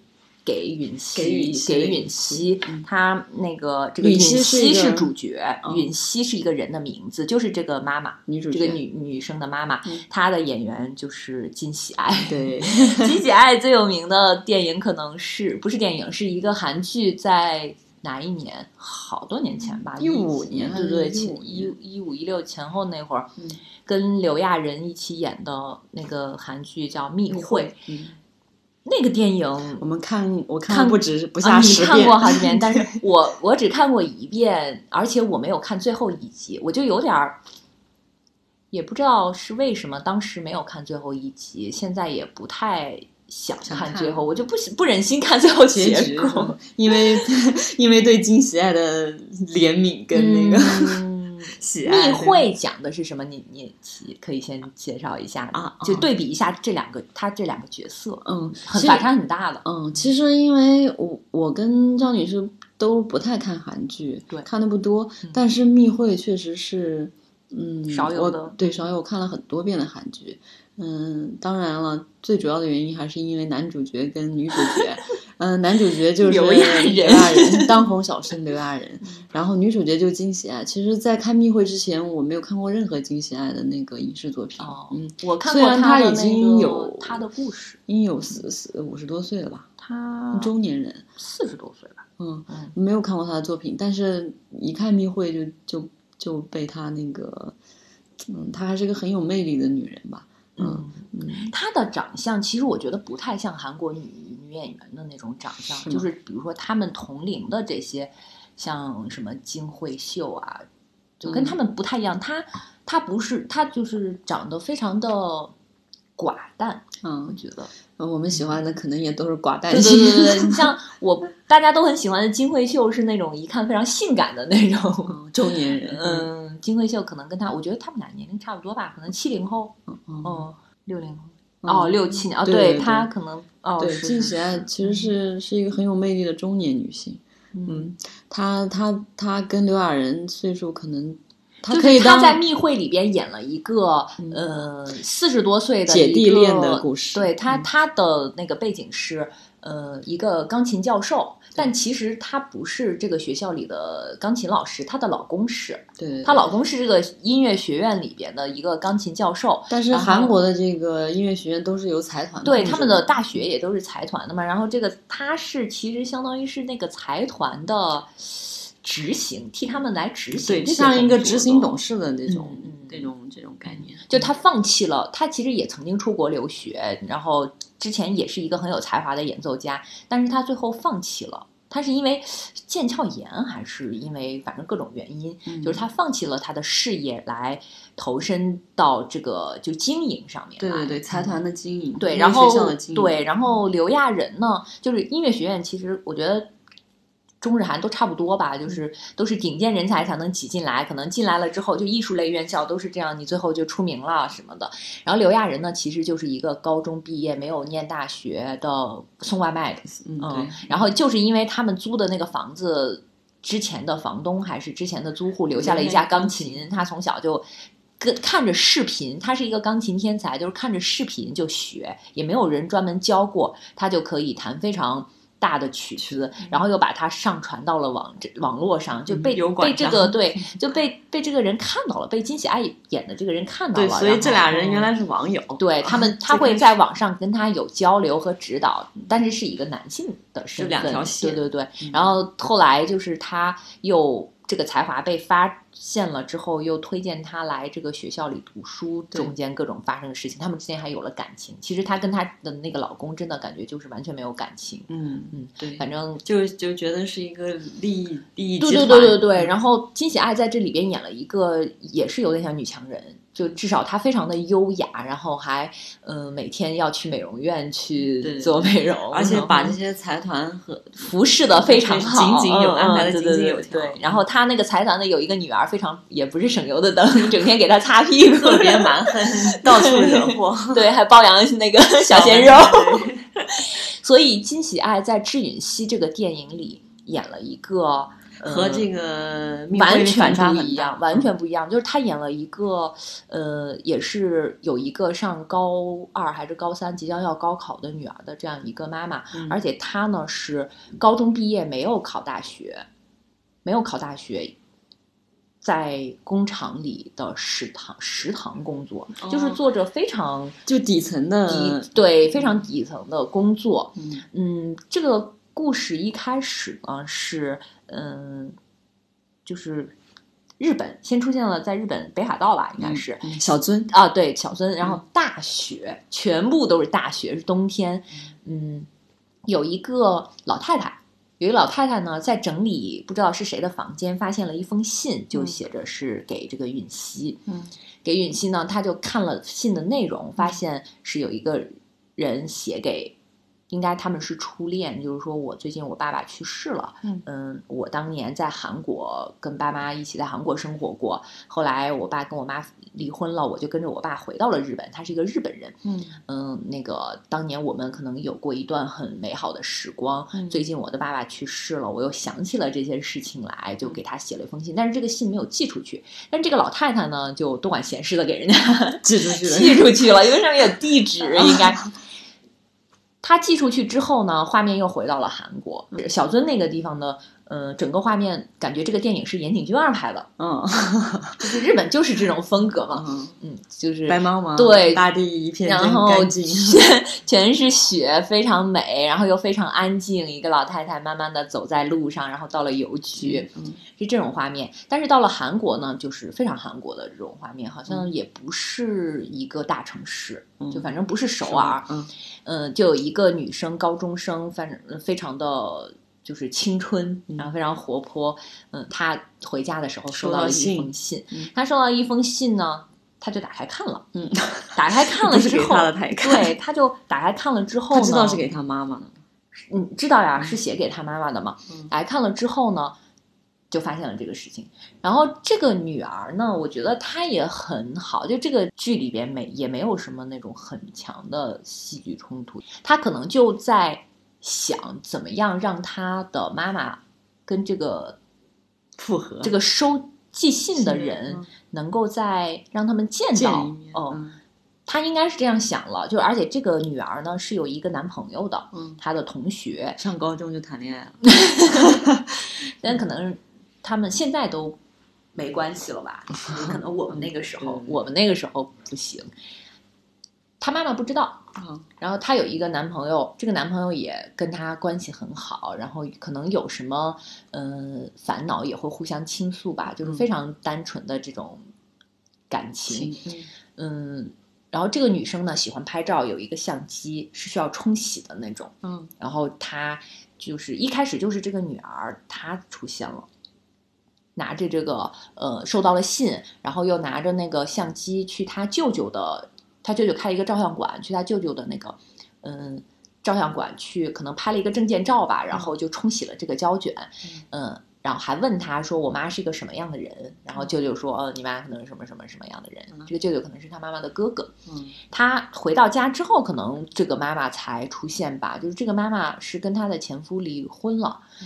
给允熙，给允熙他那个这个允允熙是主角，嗯。允熙是一个人的名字，就是这个妈妈，女主角。这个女女生的妈妈嗯，她的演员就是金喜爱。对，金喜爱最有名的电影可能是不是电影，是一个韩剧，在哪一年？好多年前吧，一五年对对，15前年一一五一六前后那会儿，嗯跟刘亚仁一起演的那个韩剧叫《密会》，嗯，那个电影我们看我看看不止不下十遍，看过好几遍，但是我我只看过一遍，而且我没有看最后一集，我就有点儿，也不知道是为什么当时没有看最后一集，现在也不太想想看看最后，我就不不忍心看最后结局果。，因为 因为对金喜爱的怜悯跟那个、嗯 喜爱密会讲的是什么？你你可以先介绍一下啊就啊对比一下这两个他这两个角色，嗯，反差很大的。嗯，其实因为我我跟张女士都不太看韩剧，对看的不多，嗯但是密会确实是，嗯，少有的对少有，我看了很多遍的韩剧。嗯，当然了，最主要的原因还是因为男主角跟女主角，嗯、男主角就是刘亚仁当红小生刘亚仁，然后女主角就是金喜爱。其实，在看密会之前，我没有看过任何金喜爱的那个影视作品。哦嗯，我看过他的然他已经有他的故事，应有四四五十多岁了吧，他中年人。四十多岁吧。嗯，嗯没有看过他的作品，但是一看密会就就就被他那个，嗯，她还是一个很有魅力的女人吧。嗯嗯，她的长相其实我觉得不太像韩国女女演员的那种长相，是就是比如说她们同龄的这些，像什么金惠秀啊，就跟嗯她们不太一样。她她不是她就是长得非常的寡淡。嗯，我觉得我们喜欢的可能也都是寡淡对 型。对对对，你像我大家都很喜欢的金惠秀是那种一看非常性感的那种。嗯中年人，嗯，金惠秀可能跟他，我觉得他们俩年龄差不多吧，可能七零后，嗯哦，六零哦，六七年，哦，对对对。他可能，哦，对，金喜爱其实是是一个很有魅力的中年女性。嗯，嗯，她她她跟刘亚仁岁数可能，她可以当是他在密会里边演了一个呃四十多岁的姐弟恋的故事。对她她的那个背景是呃一个钢琴教授，但其实他不是这个学校里的钢琴老师，她的老公是，对对，她老公是这个音乐学院里边的一个钢琴教授，但是韩国的这个音乐学院都是由财团控制对他们的大学也都是财团的嘛，然后这个他是其实相当于是那个财团的执行，替他们来执行对，就像一个执行董事的那种嗯嗯这种这种概念。就他放弃了，他其实也曾经出国留学，然后之前也是一个很有才华的演奏家，但是他最后放弃了。他是因为腱鞘炎，还是因为反正各种原因，嗯就是他放弃了他的事业，来投身到这个就经营上面。对对对，财团的经营，对，然后对，然后刘亚仁呢，就是音乐学院，其实我觉得中日韩都差不多吧，嗯就是都是顶尖人才才能挤进来，可能进来了之后，就艺术类院校都是这样，你最后就出名了什么的。然后刘亚仁呢，其实就是一个高中毕业没有念大学的送外卖的，嗯嗯，，然后就是因为他们租的那个房子，之前的房东还是之前的租户留下了一架钢琴，他从小就。跟看着视频，他是一个钢琴天才，就是看着视频就学，也没有人专门教过，他就可以弹非常大的曲子，然后又把它上传到了网这网络上，就被、嗯被这个 对，就被被这个人看到了，被金喜爱演的这个人看到对，了，所以这俩人原来嗯是网友。对 他们，他会在网上跟他有交流和指导，但是是一个男性的身份，两条线对对对。嗯然后后来就是他又这个才华被发现了之后，又推荐他来这个学校里读书，中间各种发生的事情，他们之间还有了感情。其实她跟她的那个老公真的感觉就是完全没有感情，嗯嗯，对，反正就就觉得是一个利益利益对对集团。对对对，嗯然后金喜爱在这里边演了一个，也是有点像女强人，就至少她非常的优雅，然后还嗯、呃每天要去美容院去做美容，而且把这些财团和服侍的非常好，井井有嗯安排的井井有条对对，然后他那个财团的有一个女儿，非常也不是省油的灯，整天给他擦屁股，特别蛮横，到处惹祸。对，还包养那个小鲜肉。所以金喜爱在《智允熙》这个电影里演了一个。呃和这个完全不一样，完全不一样。就是他演了一个，呃，也是有一个上高二还是高三即将要高考的女儿的这样一个妈妈，嗯而且她呢是高中毕业，没有考大学，没有考大学。在工厂里的食堂食堂工作，就是哦做着非常就底层的底对非常底层的工作，嗯嗯，这个故事一开始呢是，嗯，就是日本先出现了，在日本北海道吧，应该是、嗯小樽啊，对，小樽，然后大雪，全部都是大雪，是冬天，嗯，有一个老太太。有一个老太太呢，在整理不知道是谁的房间，发现了一封信，就嗯写着是给这个允熙。嗯给允熙呢，她就看了信的内容，发现是有一个人写给，应该他们是初恋，就是说我最近我爸爸去世了，嗯我当年在韩国跟爸妈一起在韩国生活过，后来我爸跟我妈离婚了，我就跟着我爸回到了日本，他是一个日本人，嗯嗯，那个当年我们可能有过一段很美好的时光。嗯最近我的爸爸去世了，我又想起了这些事情来，就给他写了一封信，但是这个信没有寄出去。但这个老太太呢，就多管闲事的给人家寄出去了 寄出去了，因为上面有地址，应该。他寄出去之后呢，画面又回到了韩国。小樽那个地方呢，呃，整个画面感觉这个电影是岩井俊二拍的，嗯就是日本就是这种风格嘛，嗯，嗯，就是白茫茫，对大地一片然后全 全是雪，非常美，然后又非常安静。一个老太太慢慢的走在路上，然后到了邮局，嗯是这种画面。但是到了韩国呢，就是非常韩国的这种画面，好像嗯也不是一个大城市，嗯就反正不是首尔，嗯嗯，就有一个女生，高中生，反正非常的。就是青春，嗯然后非常活泼。嗯，他回家的时候收到了一封信。嗯她收到一封信呢，他就打开看了，嗯，打开看了之后，他他对，他就打开看了之后呢，他知道是给他妈妈的？嗯，知道呀，是写给他妈妈的嘛。嗯打开看了之后呢，就发现了这个事情。然后这个女儿呢，我觉得她也很好，就这个剧里边没也没有什么那种很强的戏剧冲突，她可能就在想怎么样让他的妈妈跟这个复合这个收寄信的人嗯能够再让他们见到哦，嗯她应该是这样想了，就而且这个女儿呢是有一个男朋友的，嗯，她的同学，上高中就谈恋爱了 但可能他们现在都没关系了吧？可能我们那个时候，嗯我们那个时候不行。他妈妈不知道，啊，然后她有一个男朋友，这个男朋友也跟她关系很好，然后可能有什么嗯、呃烦恼也会互相倾诉吧，就是嗯。非常单纯的这种感情。嗯嗯，然后这个女生呢喜欢拍照，有一个相机是需要冲洗的那种。嗯。然后她就是一开始就是这个女儿她出现了，拿着这个呃收到了信，然后又拿着那个相机去她舅舅的，她舅舅开了一个照相馆，去他舅舅的那个嗯照相馆去，可能拍了一个证件照吧，然后就冲洗了这个胶卷，嗯。然后还问他说：“我妈是一个什么样的人？”然后舅舅说：“哦，你妈可能是什么什么什么样的人？嗯这个舅舅可能是他妈妈的哥哥。”嗯他回到家之后，可能这个妈妈才出现吧。就是这个妈妈是跟她的前夫离婚了，她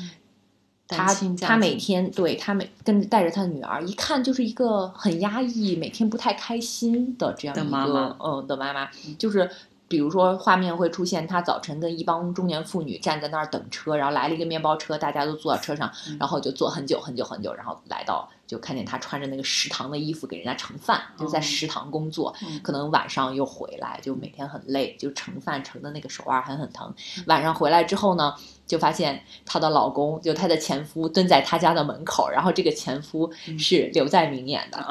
单亲家她每天对他每跟着带着他的女儿，一看就是一个很压抑、每天不太开心的这样一个的妈。妈呃的妈妈嗯，就是。比如说，画面会出现他早晨跟一帮中年妇女站在那儿等车，然后来了一个面包车，大家都坐到车上，嗯。然后就坐很久很久很久，然后来到就看见她穿着那个食堂的衣服给人家盛饭，就在哦食堂工作，嗯可能晚上又回来，就每天很累，就盛饭盛的那个手腕还很疼。晚上回来之后呢，就发现她的老公，就她的前夫蹲在她家的门口，然后这个前夫是刘在明演的，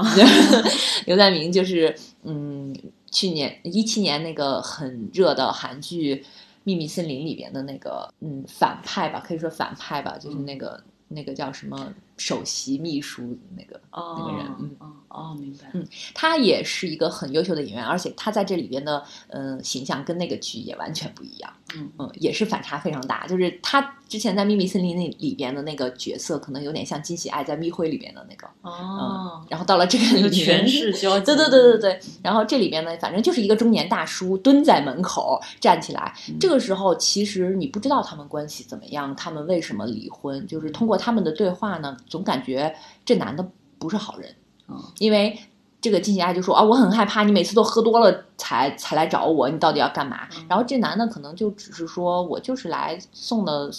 刘在明就是嗯，去年一七年那个很热的韩剧《秘密森林》里边的那个嗯反派吧，可以说反派吧，就是那个。那个叫什么首席秘书那个哦那个人嗯哦哦，明白，嗯他也是一个很优秀的演员，而且他在这里边的嗯、呃形象跟那个剧也完全不一样，嗯。嗯，也是反差非常大。就是他之前在《秘密森林》那里边的那个角色，可能有点像金喜爱在《密会》里边的那个，哦，然后到了这个里面全是交，对对对对对，然后这里边呢，反正就是一个中年大叔蹲在门口站起来。嗯。这个时候，其实你不知道他们关系怎么样，他们为什么离婚，就是通过他们的对话呢，总感觉这男的不是好人，哦因为这个金喜爱就说啊，我很害怕你每次都喝多了才才来找我，你到底要干嘛？嗯然后这男的可能就只是说我就是来送的，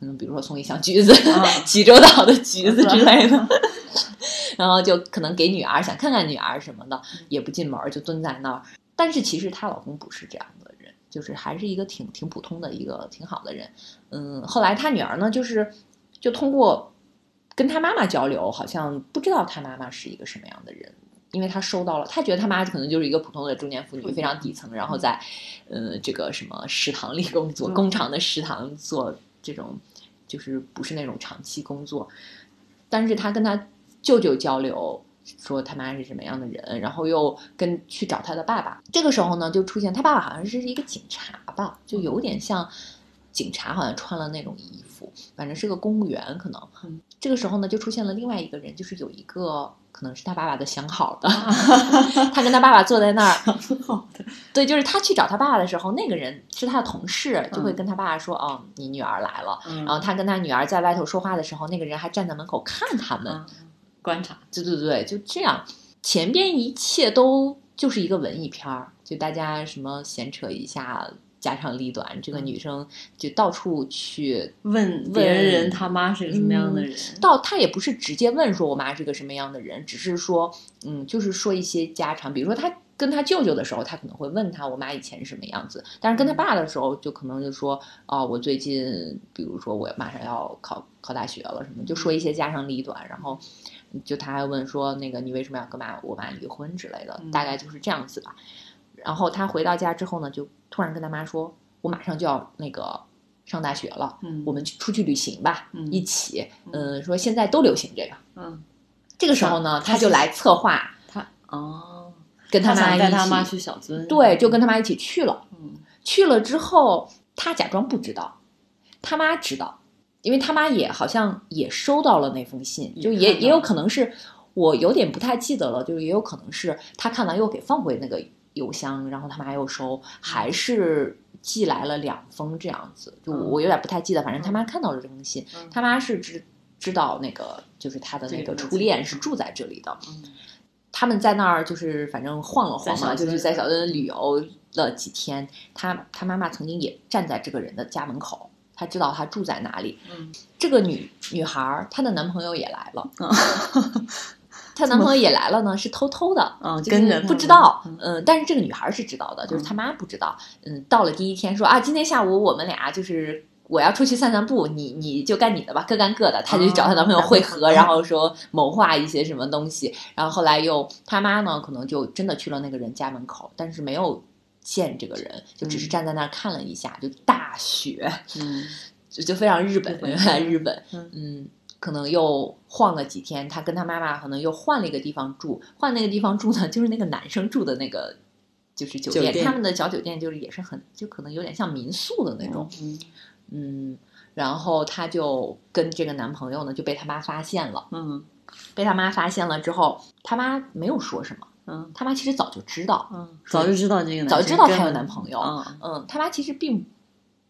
嗯，比如说送一箱橘子，啊 济州岛的橘子之类的。然后就可能给女儿想看看女儿什么的，也不进门儿就蹲在那儿。但是其实她老公不是这样的人，就是还是一个挺挺普通的一个挺好的人。嗯，后来她女儿呢，就是就通过跟他妈妈交流，好像不知道他妈妈是一个什么样的人。因为他收到了，他觉得他妈可能就是一个普通的中年妇女，非常底层，然后在，呃，这个什么食堂里工作，嗯工厂的食堂做这种，就是不是那种长期工作。但是他跟他舅舅交流，说他妈是什么样的人，然后又跟去找他的爸爸。这个时候呢，就出现他爸爸好像是一个警察吧，就有点像警察，好像穿了那种衣服，反正是个公务员可能。嗯。这个时候呢，就出现了另外一个人，就是有一个可能是他爸爸的相好的，他跟他爸爸坐在那儿，好的，对，就是他去找他爸爸的时候，那个人是他的同事，就会嗯。跟他爸爸说：“哦，你女儿来了。”然然后他跟他女儿在外头说话的时候，那个人还站在门口看他们。嗯观察，对对对，就这样，前边一切都就是一个文艺片儿，就大家什么闲扯一下，家长里短。这个嗯女生就到处去问别人他妈是个什么样的人，到，她也不是直接问说我妈是个什么样的人，只是说，嗯，就是说一些家常，比如说她跟她舅舅的时候，她可能会问她我妈以前是什么样子，但是跟她爸的时候，就可能就说，哦，我最近，比如说我马上要考考大学了什么，就说一些家长里短，然后就他还问说，那个你为什么要跟妈我妈离婚之类的，嗯大概就是这样子吧。然后他回到家之后呢，就突然跟他妈说，我马上就要那个上大学了。嗯，我们去出去旅行吧，嗯一起，嗯，说现在都流行这个。嗯，这个时候呢，他就来策划，他哦，跟他妈带他妈去小樽，对，就跟他妈一起去了。嗯去了之后，他假装不知道，他妈知道，因为他妈也好像也收到了那封信，就也也有可能是我有点不太记得了，就是也有可能是他看完又给放回那个邮箱，然后他妈又收，还是寄来了两封这样子，就嗯。我有点不太记得，反正他妈看到了这封信，嗯。他妈是知知道那个就是他的那个初恋是住在这里的，嗯。他们在那儿就是反正晃了晃嘛，就是在小镇旅游了几天。他他妈妈曾经也站在这个人的家门口，他知道他住在哪里。嗯。这个女女孩儿，她的男朋友也来了，啊她男朋友也来了呢，是偷偷的。嗯，就跟着不知道，嗯嗯、但是这个女孩儿是知道的，就是嗯他妈不知道。嗯，到了第一天说啊，今天下午我们俩就是我要出去散散步，你你就干你的吧，各干各的。她就去找她男朋友会合，哦然后说谋划一些什么东西。然后后来又他妈呢，可能就真的去了那个人家门口，但是没有见这个人，就只是嗯站在那儿看了一下，就大雪，嗯就就非常日本，原来日本，嗯嗯，可能又晃了几天，他跟他妈妈可能又换了一个地方住，换那个地方住呢，就是那个男生住的那个。就是酒店，酒店他们的小酒店就是也是很，就可能有点像民宿的那种，嗯嗯，然后她就跟这个男朋友呢就被他妈发现了，嗯被他妈发现了之后，他妈没有说什么，嗯他妈其实早就知道，嗯，早就知道这个男早就知道她有男朋友，嗯嗯，他妈其实并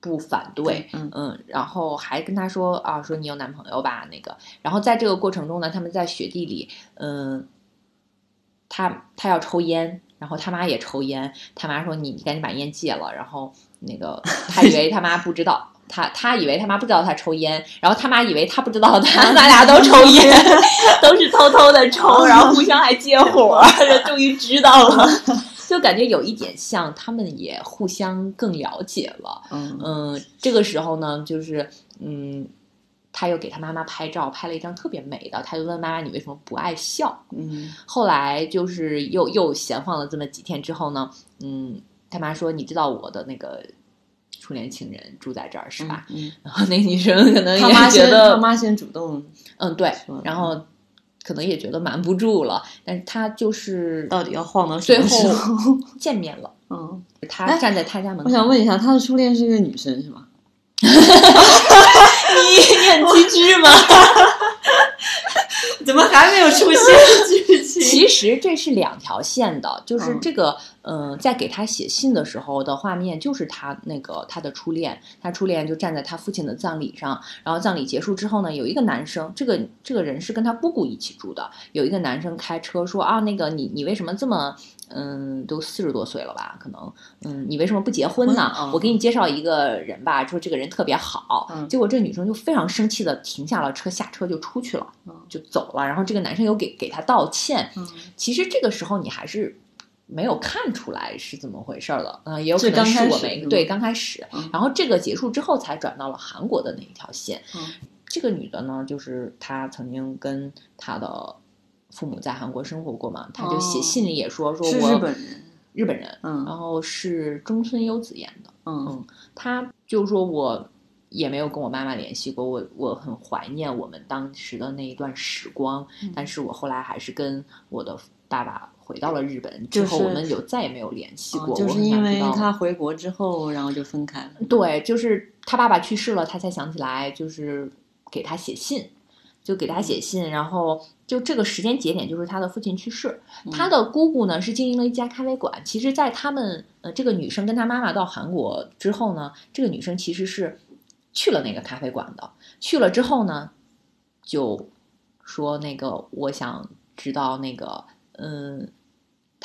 不反对，嗯。嗯，然后还跟他说啊，说你有男朋友吧，那个，然后在这个过程中呢，他们在雪地里，嗯，他他要抽烟，然后他妈也抽烟，他妈说你你赶紧把烟戒了，然后那个 他以为他妈不知道。他他以为他妈不知道他抽烟，然后他妈以为他不知道他咱俩都抽 烟，都是偷偷的抽，然后互相还借火，终于知道了，就感觉有一点像他们也互相更了解了。嗯嗯，这个时候呢，就是嗯，他又给他妈妈拍照，拍了一张特别美的，他就问妈妈你为什么不爱笑？嗯后来就是又又闲晃了这么几天之后呢，嗯，他妈说你知道我的那个初恋情人住在这儿是吧？？嗯，然后那女生可能他妈先也觉得他妈先主动嗯对，然后可能也觉得瞒不住了，但是他就是到底要晃到什最么时候？后 见面了，嗯，他哎站在他家门口，我想问一下，他的初恋是一个女生是吗？你你很机智吗？怎么还没有出现剧情？其实这是两条线的，就是嗯这个，嗯、在给他写信的时候的画面，就是他那个他的初恋，他初恋就站在他父亲的葬礼上，然后葬礼结束之后呢，有一个男生，这个这个人是跟他姑姑一起住的，有一个男生开车说啊，那个你你为什么这么，嗯，都四十多岁了吧，可能，嗯，你为什么不结婚呢？嗯我给你介绍一个人吧，说这个人特别好，嗯结果这女生就非常生气的停下了车，下车就出去了，嗯就走了，然后这个男生又给给他道歉。嗯其实这个时候你还是没有看出来是怎么回事儿的，嗯、也有可能是我没对刚开始，嗯然后这个结束之后才转到了韩国的那一条线。嗯这个女的呢，就是她曾经跟她的父母在韩国生活过嘛，她就写哦信里也说说我日本人。日本人，嗯然后是中村优子演的，嗯她就说我。也没有跟我妈妈联系过，我我很怀念我们当时的那一段时光，嗯但是我后来还是跟我的爸爸回到了日本，之就是后我们就再也没有联系过。哦就是因为他回国之后，然后就分开了。对，就是他爸爸去世了，他才想起来，就是给他写信，就给他写信，然后就这个时间节点就是他的父亲去世，嗯他的姑姑呢是经营了一家咖啡馆。其实，在他们呃这个女生跟她妈妈到韩国之后呢，这个女生其实是去了那个咖啡馆的。去了之后呢，就说那个我想知道那个嗯。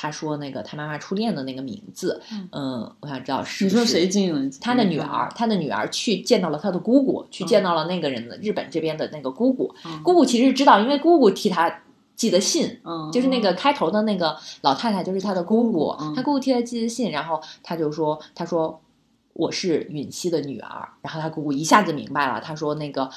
他说：“那个他妈妈初恋的那个名字，嗯嗯，我想知道是你说谁进了？他的女儿，他的女儿去见到了他的姑姑，去见到了那个人的日本这边的那个姑姑。嗯姑姑其实知道，因为姑姑替他寄的信，嗯，就是那个开头的那个老太太，就是他的姑姑。嗯他姑姑替他寄的信，然后他就说：“他说我是允熙的女儿。”然后他姑姑一下子明白了，他说：“那个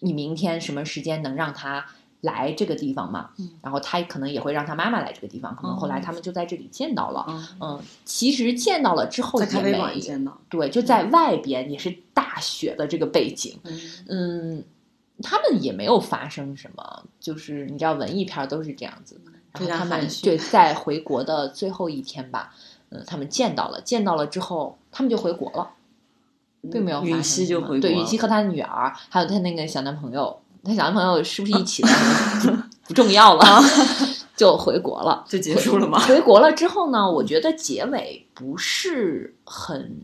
你明天什么时间能让他？”来这个地方嘛，嗯然后他可能也会让他妈妈来这个地方，可能后来他们就在这里见到了。嗯，嗯，其实见到了之后也没馆见到。对，就在外边也是大雪的这个背景，嗯嗯，他们也没有发生什么，就是你知道文艺片儿都是这样子，然后他们对在回国的最后一天吧，嗯，他们见到了，见到了之后，他们就回国了，并没有允熙就回对允熙和她的女儿，还有她那个小男朋友，她小男朋友是不是一起的不重要了，就回国了，就结束了吗？回国了之后呢，我觉得结尾不是很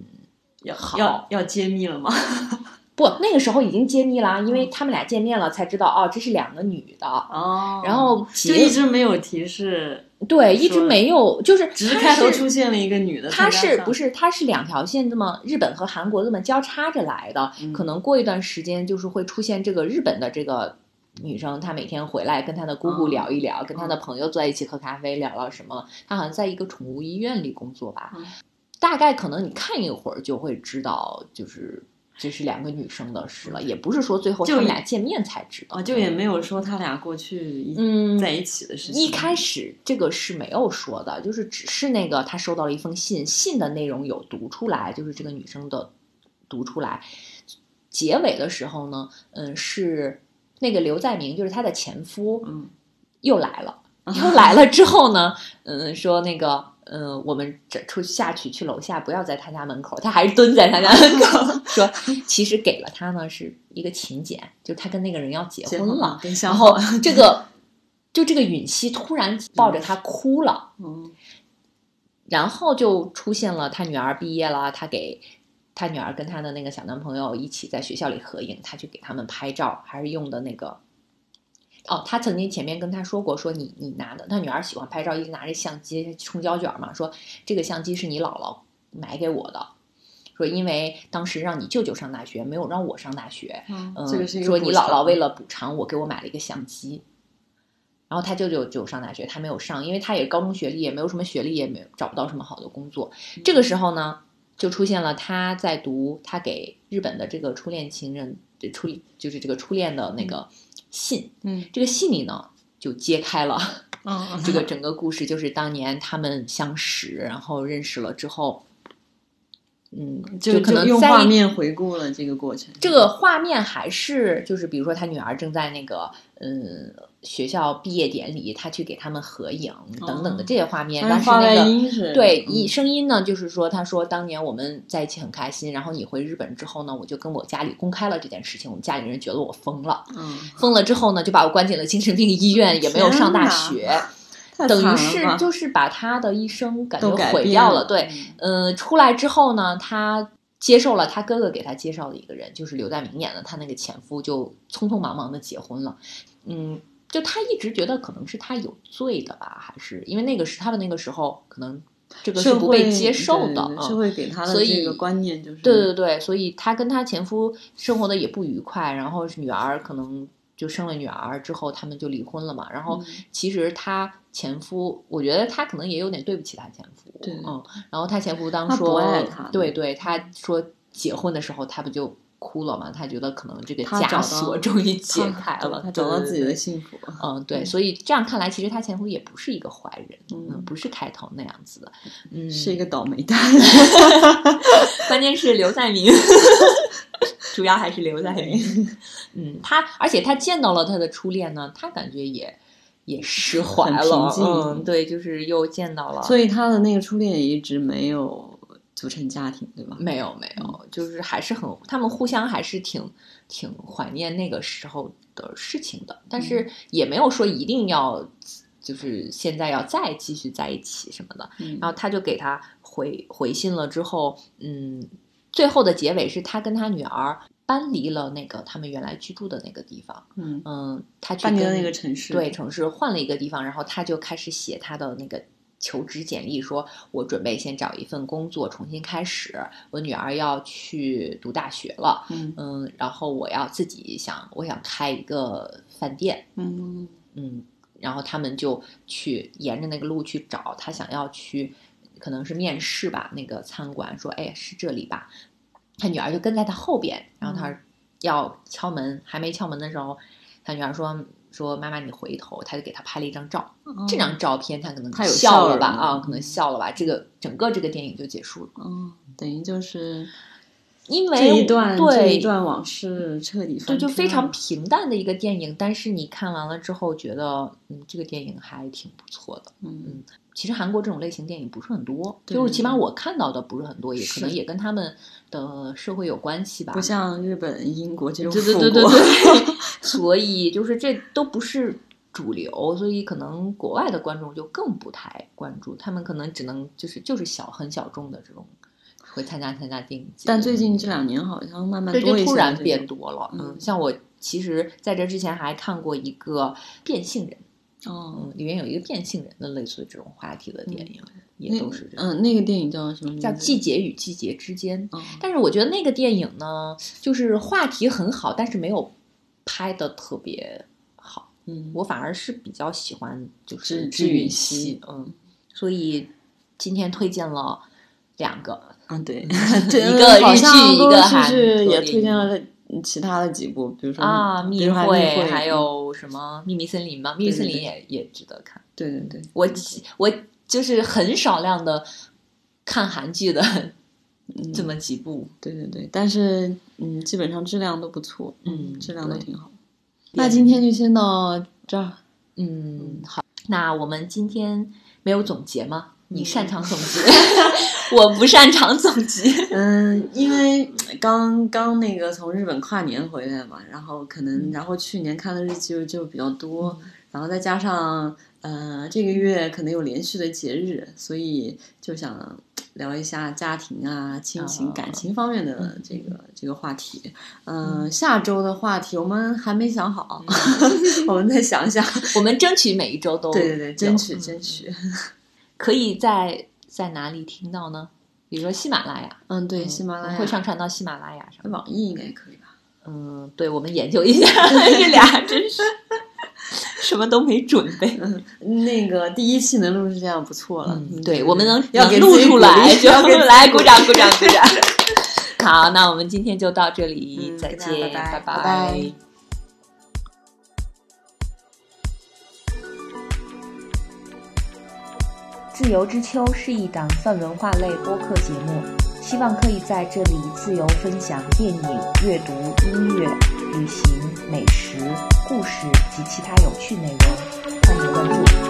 要要要揭秘了吗？不，那个时候已经揭秘了，因为他们俩见面了，才知道哦，这是两个女的哦。然后就一直没有提示，对，一直没有，就是只是开头出现了一个女的。她是不是？她是两条线这么日本和韩国这么交叉着来的？可能过一段时间就是会出现这个日本的这个女生，她每天回来跟她的姑姑聊一聊，跟她的朋友坐在一起喝咖啡，聊聊什么？她好像在一个宠物医院里工作吧？大概可能你看一会儿就会知道，就是。这是两个女生的事了，也不是说最后他们俩见面才知道，就也没有说他俩过去嗯在一起的事情。一开始这个是没有说的，就是只是那个他收到了一封信，信的内容有读出来，就是这个女生的读出来。结尾的时候呢，嗯，是那个刘在明，就是他的前夫，嗯，又来了，又来了之后呢，嗯，说那个。嗯，我们这出下去去楼下，不要在他家门口，他还是蹲在他家门口 说，其实给了他呢是一个请柬，就他跟那个人要结婚了，然后这个就这个允熙突然抱着他哭了，嗯，然后就出现了他女儿毕业了，他给他女儿跟他的那个小男朋友一起在学校里合影，他去给他们拍照，还是用的那个。哦，他曾经前面跟他说过，说你你拿的，他女儿喜欢拍照，一直拿着相机冲胶卷嘛，说这个相机是你姥姥买给我的，说因为当时让你舅舅上大学，没有让我上大学，嗯，说你姥姥为了补偿我，给我买了一个相机，然后他舅舅就上大学，他没有上，因为他也高中学历，也没有什么学历，也没有找不到什么好的工作。这个时候呢，就出现了他在读他给日本的这个初恋情人初就是这个初恋的那个。信，嗯，这个信里呢，就揭开了，这个整个故事，就是当年他们相识，然后认识了之后，嗯，就可能用画面回顾了这个过程。这个画面还是就是，比如说他女儿正在那个，嗯。学校毕业典礼，他去给他们合影等等的这些画面，但是那个对一声音呢，就是说，他说当年我们在一起很开心，然后你回日本之后呢，我就跟我家里公开了这件事情，我们家里人觉得我疯了，疯了之后呢，就把我关进了精神病医院，也没有上大学，等于是就是把他的一生感觉毁掉了。对，呃，出来之后呢，他接受了他哥哥给他介绍的一个人，就是刘在明演的他那个前夫，就匆匆忙忙的结婚了，嗯。就他一直觉得可能是他有罪的吧，还是因为那个是他的那个时候，可能这个是不被接受的，社会给他的这个观念就是对对对，所以他跟他前夫生活的也不愉快，然后女儿可能就生了女儿之后，他们就离婚了嘛。然后其实她前夫，我觉得她可能也有点对不起她前夫，嗯。然后她前夫当说，对对，她说结婚的时候她不就。哭了嘛？他觉得可能这个枷锁 终于解开了，他找到自己的幸福。嗯，对，所以这样看来，其实他前夫也不是一个坏人，嗯，不是开头那样子的，嗯，是一个倒霉蛋。关键是刘在明，主要还是刘在明。嗯，他而且他见到了他的初恋呢，他感觉也也释怀了。嗯，对，就是又见到了，所以他的那个初恋也一直没有。组成家庭对吧？没有没有，就是还是很他们互相还是挺挺怀念那个时候的事情的，但是也没有说一定要就是现在要再继续在一起什么的。然后他就给他回回信了之后，嗯，最后的结尾是他跟他女儿搬离了那个他们原来居住的那个地方。嗯嗯，他搬离了那个城市，对城市换了一个地方，然后他就开始写他的那个。求职简历说：“我准备先找一份工作，重新开始。我女儿要去读大学了，嗯嗯，然后我要自己想，我想开一个饭店，嗯嗯，然后他们就去沿着那个路去找他想要去，可能是面试吧。那个餐馆说：‘哎，是这里吧？’他女儿就跟在他后边，然后他要敲门，还没敲门的时候，他女儿说。”说妈妈，你回头，他就给他拍了一张照。这张照片他可能笑了吧？啊，可能笑了吧？这个整个这个电影就结束了。嗯，等于就是因为这一段这一段往事彻底对，就非常平淡的一个电影，但是你看完了之后觉得，嗯，这个电影还挺不错的。嗯其实韩国这种类型电影不是很多，就是起码我看到的不是很多，也可能也跟他们的社会有关系吧。不像日本、英国这种对对对对对，所以就是这都不是主流，所以可能国外的观众就更不太关注，他们可能只能就是就是小很小众的这种会参加参加电影节。但最近这两年好像慢慢对，多突然变多了。嗯像我其实在这之前还看过一个变性人，哦。嗯，，里面有一个变性人的类似于这种话题的电影，也都是这样。嗯，那个电影叫什么？叫《季节与季节之间》，哦。但是我觉得那个电影呢，就是话题很好，但是没有拍的特别好。嗯，我反而是比较喜欢就是知知允熙熙，嗯，所以今天推荐了两个，嗯 对，一个日剧一个韩续也推荐了其他的几部，比如说啊，密会，会，还嗯有什么秘密森林嘛？秘密森林也也值得看。对对对，我我就是很少量的看韩剧的嗯 这么几部，对对对，但是嗯，基本上质量都不错，嗯质量都挺好。那今天就先到这儿，嗯，好，那我们今天没有总结吗？你嗯擅长总结，我不擅长总结。嗯，因为刚刚那个从日本跨年回来嘛，然后可能然后去年看的日剧就比较多，然后再加上呃这个月可能有连续的节日，所以就想聊一下家庭啊、亲情、啊感情方面的这个这个话题。嗯、下周的话题我们还没想好，我们再想想。我们争取每一周都对对对，争取争取。可以在在哪里听到呢？比如说喜马拉雅，嗯，对，嗯喜马拉雅会上传到喜马拉雅上。网易应该可以吧？嗯，对，我们研究一下，这俩真是什么都没准备。那个第一期能录成这样不错了。嗯，对，我们能要能录出来就 来鼓鼓掌鼓掌鼓掌。好，那我们今天就到这里，嗯再见，拜拜拜拜拜自由之秋是一档泛文化类播客节目，希望可以在这里自由分享电影、阅读、音乐、旅行、美食、故事及其他有趣内容，欢迎关注。